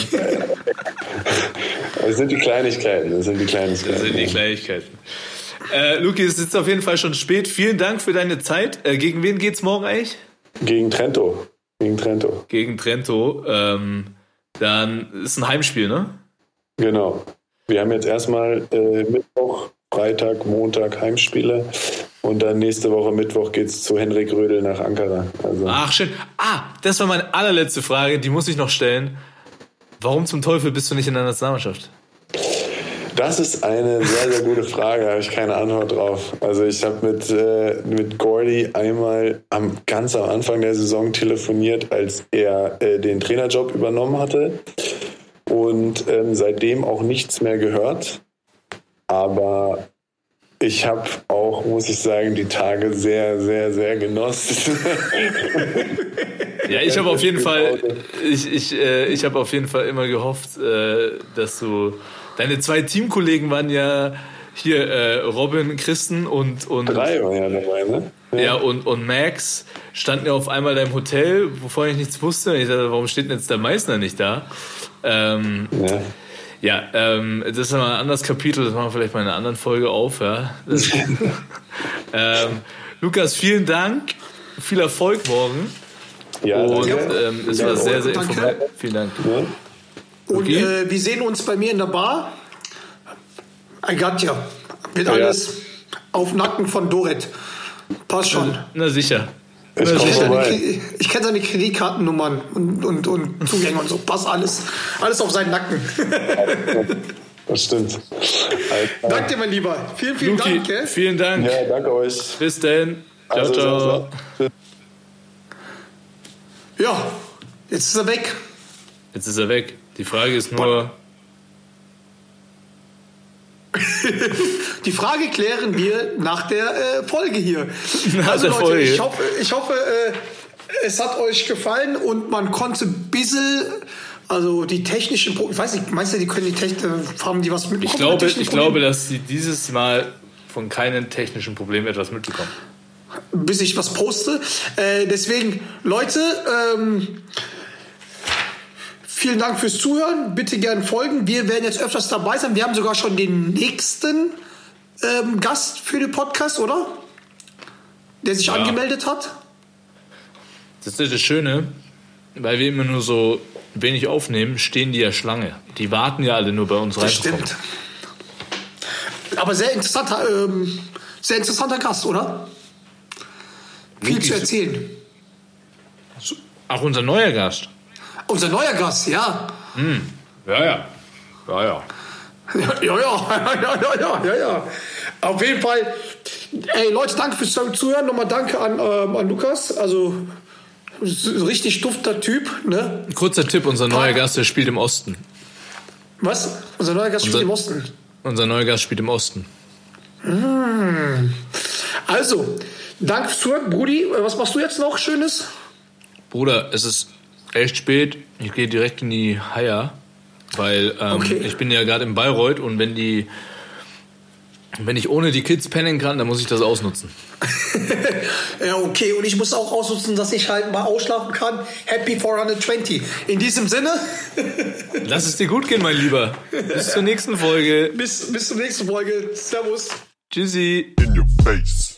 das sind die Kleinigkeiten, das sind die Kleinigkeiten.
Das sind die Kleinigkeiten. Äh, Luki, es ist auf jeden Fall schon spät. Vielen Dank für deine Zeit. Äh, gegen wen geht's morgen eigentlich?
Gegen Trento. Gegen Trento.
Gegen Trento. Ähm, Dann ist ein Heimspiel, ne?
Genau. Wir haben jetzt erstmal äh, Mittwoch, Freitag, Montag Heimspiele und dann nächste Woche Mittwoch geht's zu Henrik Rödel nach Ankara. Also,
Ach, schön. Ah, das war meine allerletzte Frage, die muss ich noch stellen. Warum zum Teufel bist du nicht in der Nationalmannschaft?
Das ist eine sehr, sehr gute Frage, da habe ich keine Antwort drauf. Also ich habe mit, äh, mit Gordy einmal am, ganz am Anfang der Saison telefoniert, als er äh, den Trainerjob übernommen hatte und ähm, seitdem auch nichts mehr gehört. Aber ich habe auch, muss ich sagen, die Tage sehr, sehr, sehr genossen.
Ja, ich habe auf jeden Fall, ich, ich, äh, ich habe auf jeden Fall immer gehofft, äh, dass du, deine zwei Teamkollegen waren ja hier äh, Robin, Christen und und
Drei waren ja dabei, ne?
ja und und Max standen ja auf einmal da im Hotel, wovon ich nichts wusste. Ich dachte, warum steht denn jetzt der Meißner nicht da? Ähm,
ja.
Ja, ähm, das ist mal ein anderes Kapitel, das machen wir vielleicht mal in einer anderen Folge auf. Ja. Das, ähm, Lukas, vielen Dank, viel Erfolg morgen.
Ja,
Und
danke.
ähm, es war sehr, sehr informativ. Vielen Dank.
Ja.
Und
Okay.
äh, wir sehen uns bei mir in der Bar. I got ya. Wird
Ja.
alles auf Nacken von Dorit. Passt schon.
Na Na sicher.
Vorbei.
Ich, ich kenne seine Kreditkartennummern und, und, und Zugänge und so. Passt alles. Alles auf seinen Nacken.
Das stimmt. Klar.
Danke dir, mein Lieber. Vielen, vielen
Luki,
Dank. Gell?
vielen Dank.
Ja, danke euch.
Bis dann. Ciao,
Also,
ciao.
Tschüss.
Ja, jetzt ist er weg.
Jetzt ist er weg. Die Frage ist nur,
Die Frage klären wir nach der äh, Folge hier.
Nach
also Leute,
Folge.
ich hoffe, ich hoffe äh, es hat euch gefallen und man konnte ein bisschen, also die technischen, Pro- ich weiß nicht, meinst du, die können die Technik, haben die was mitbekommen?
ich glaube, ich glaube,
Probleme?
dass sie dieses Mal von keinen technischen Problemen etwas mitbekommen.
bis ich was poste. Äh, deswegen, Leute, ähm, vielen Dank fürs Zuhören. Bitte gerne folgen. Wir werden jetzt öfters dabei sein. Wir haben sogar schon den nächsten ähm, Gast für den Podcast, oder? Der sich
Ja.
angemeldet hat.
Das ist das Schöne, weil wir immer nur so wenig aufnehmen, stehen die ja Schlange. Die warten ja alle nur bei uns
Das
reinzukommen.
stimmt. Aber sehr interessanter, ähm, sehr interessanter Gast, oder? Viel
Wirklich?
zu erzählen.
Ach, unser neuer Gast.
Unser neuer Gast, ja.
Ja, ja. Ja, ja.
Ja, ja, ja, ja, ja, ja, ja, ja. Auf jeden Fall. Ey, Leute, danke fürs Zuhören. Nochmal danke an, ähm, an Lukas. Also, richtig dufter Typ, ne?
Kurzer Tipp, unser neuer Gast, der spielt im Osten.
Was? Unser neuer Gast spielt
Unser-
im Osten.
Unser neuer Gast spielt im Osten.
Also, danke fürs Zuhören. Brudi, was machst du jetzt noch Schönes?
Bruder, es ist echt spät. Ich gehe direkt in die Haier, weil ähm,
Okay.
ich bin ja gerade in Bayreuth und wenn die wenn ich ohne die Kids pennen kann, dann muss ich das ausnutzen.
Ja, okay. Und ich muss auch ausnutzen, dass ich halt mal ausschlafen kann. Happy 420. In diesem Sinne,
Lass es dir gut gehen, mein Lieber. Bis zur nächsten Folge.
bis, bis zur nächsten Folge. Servus.
Tschüssi.
In your face.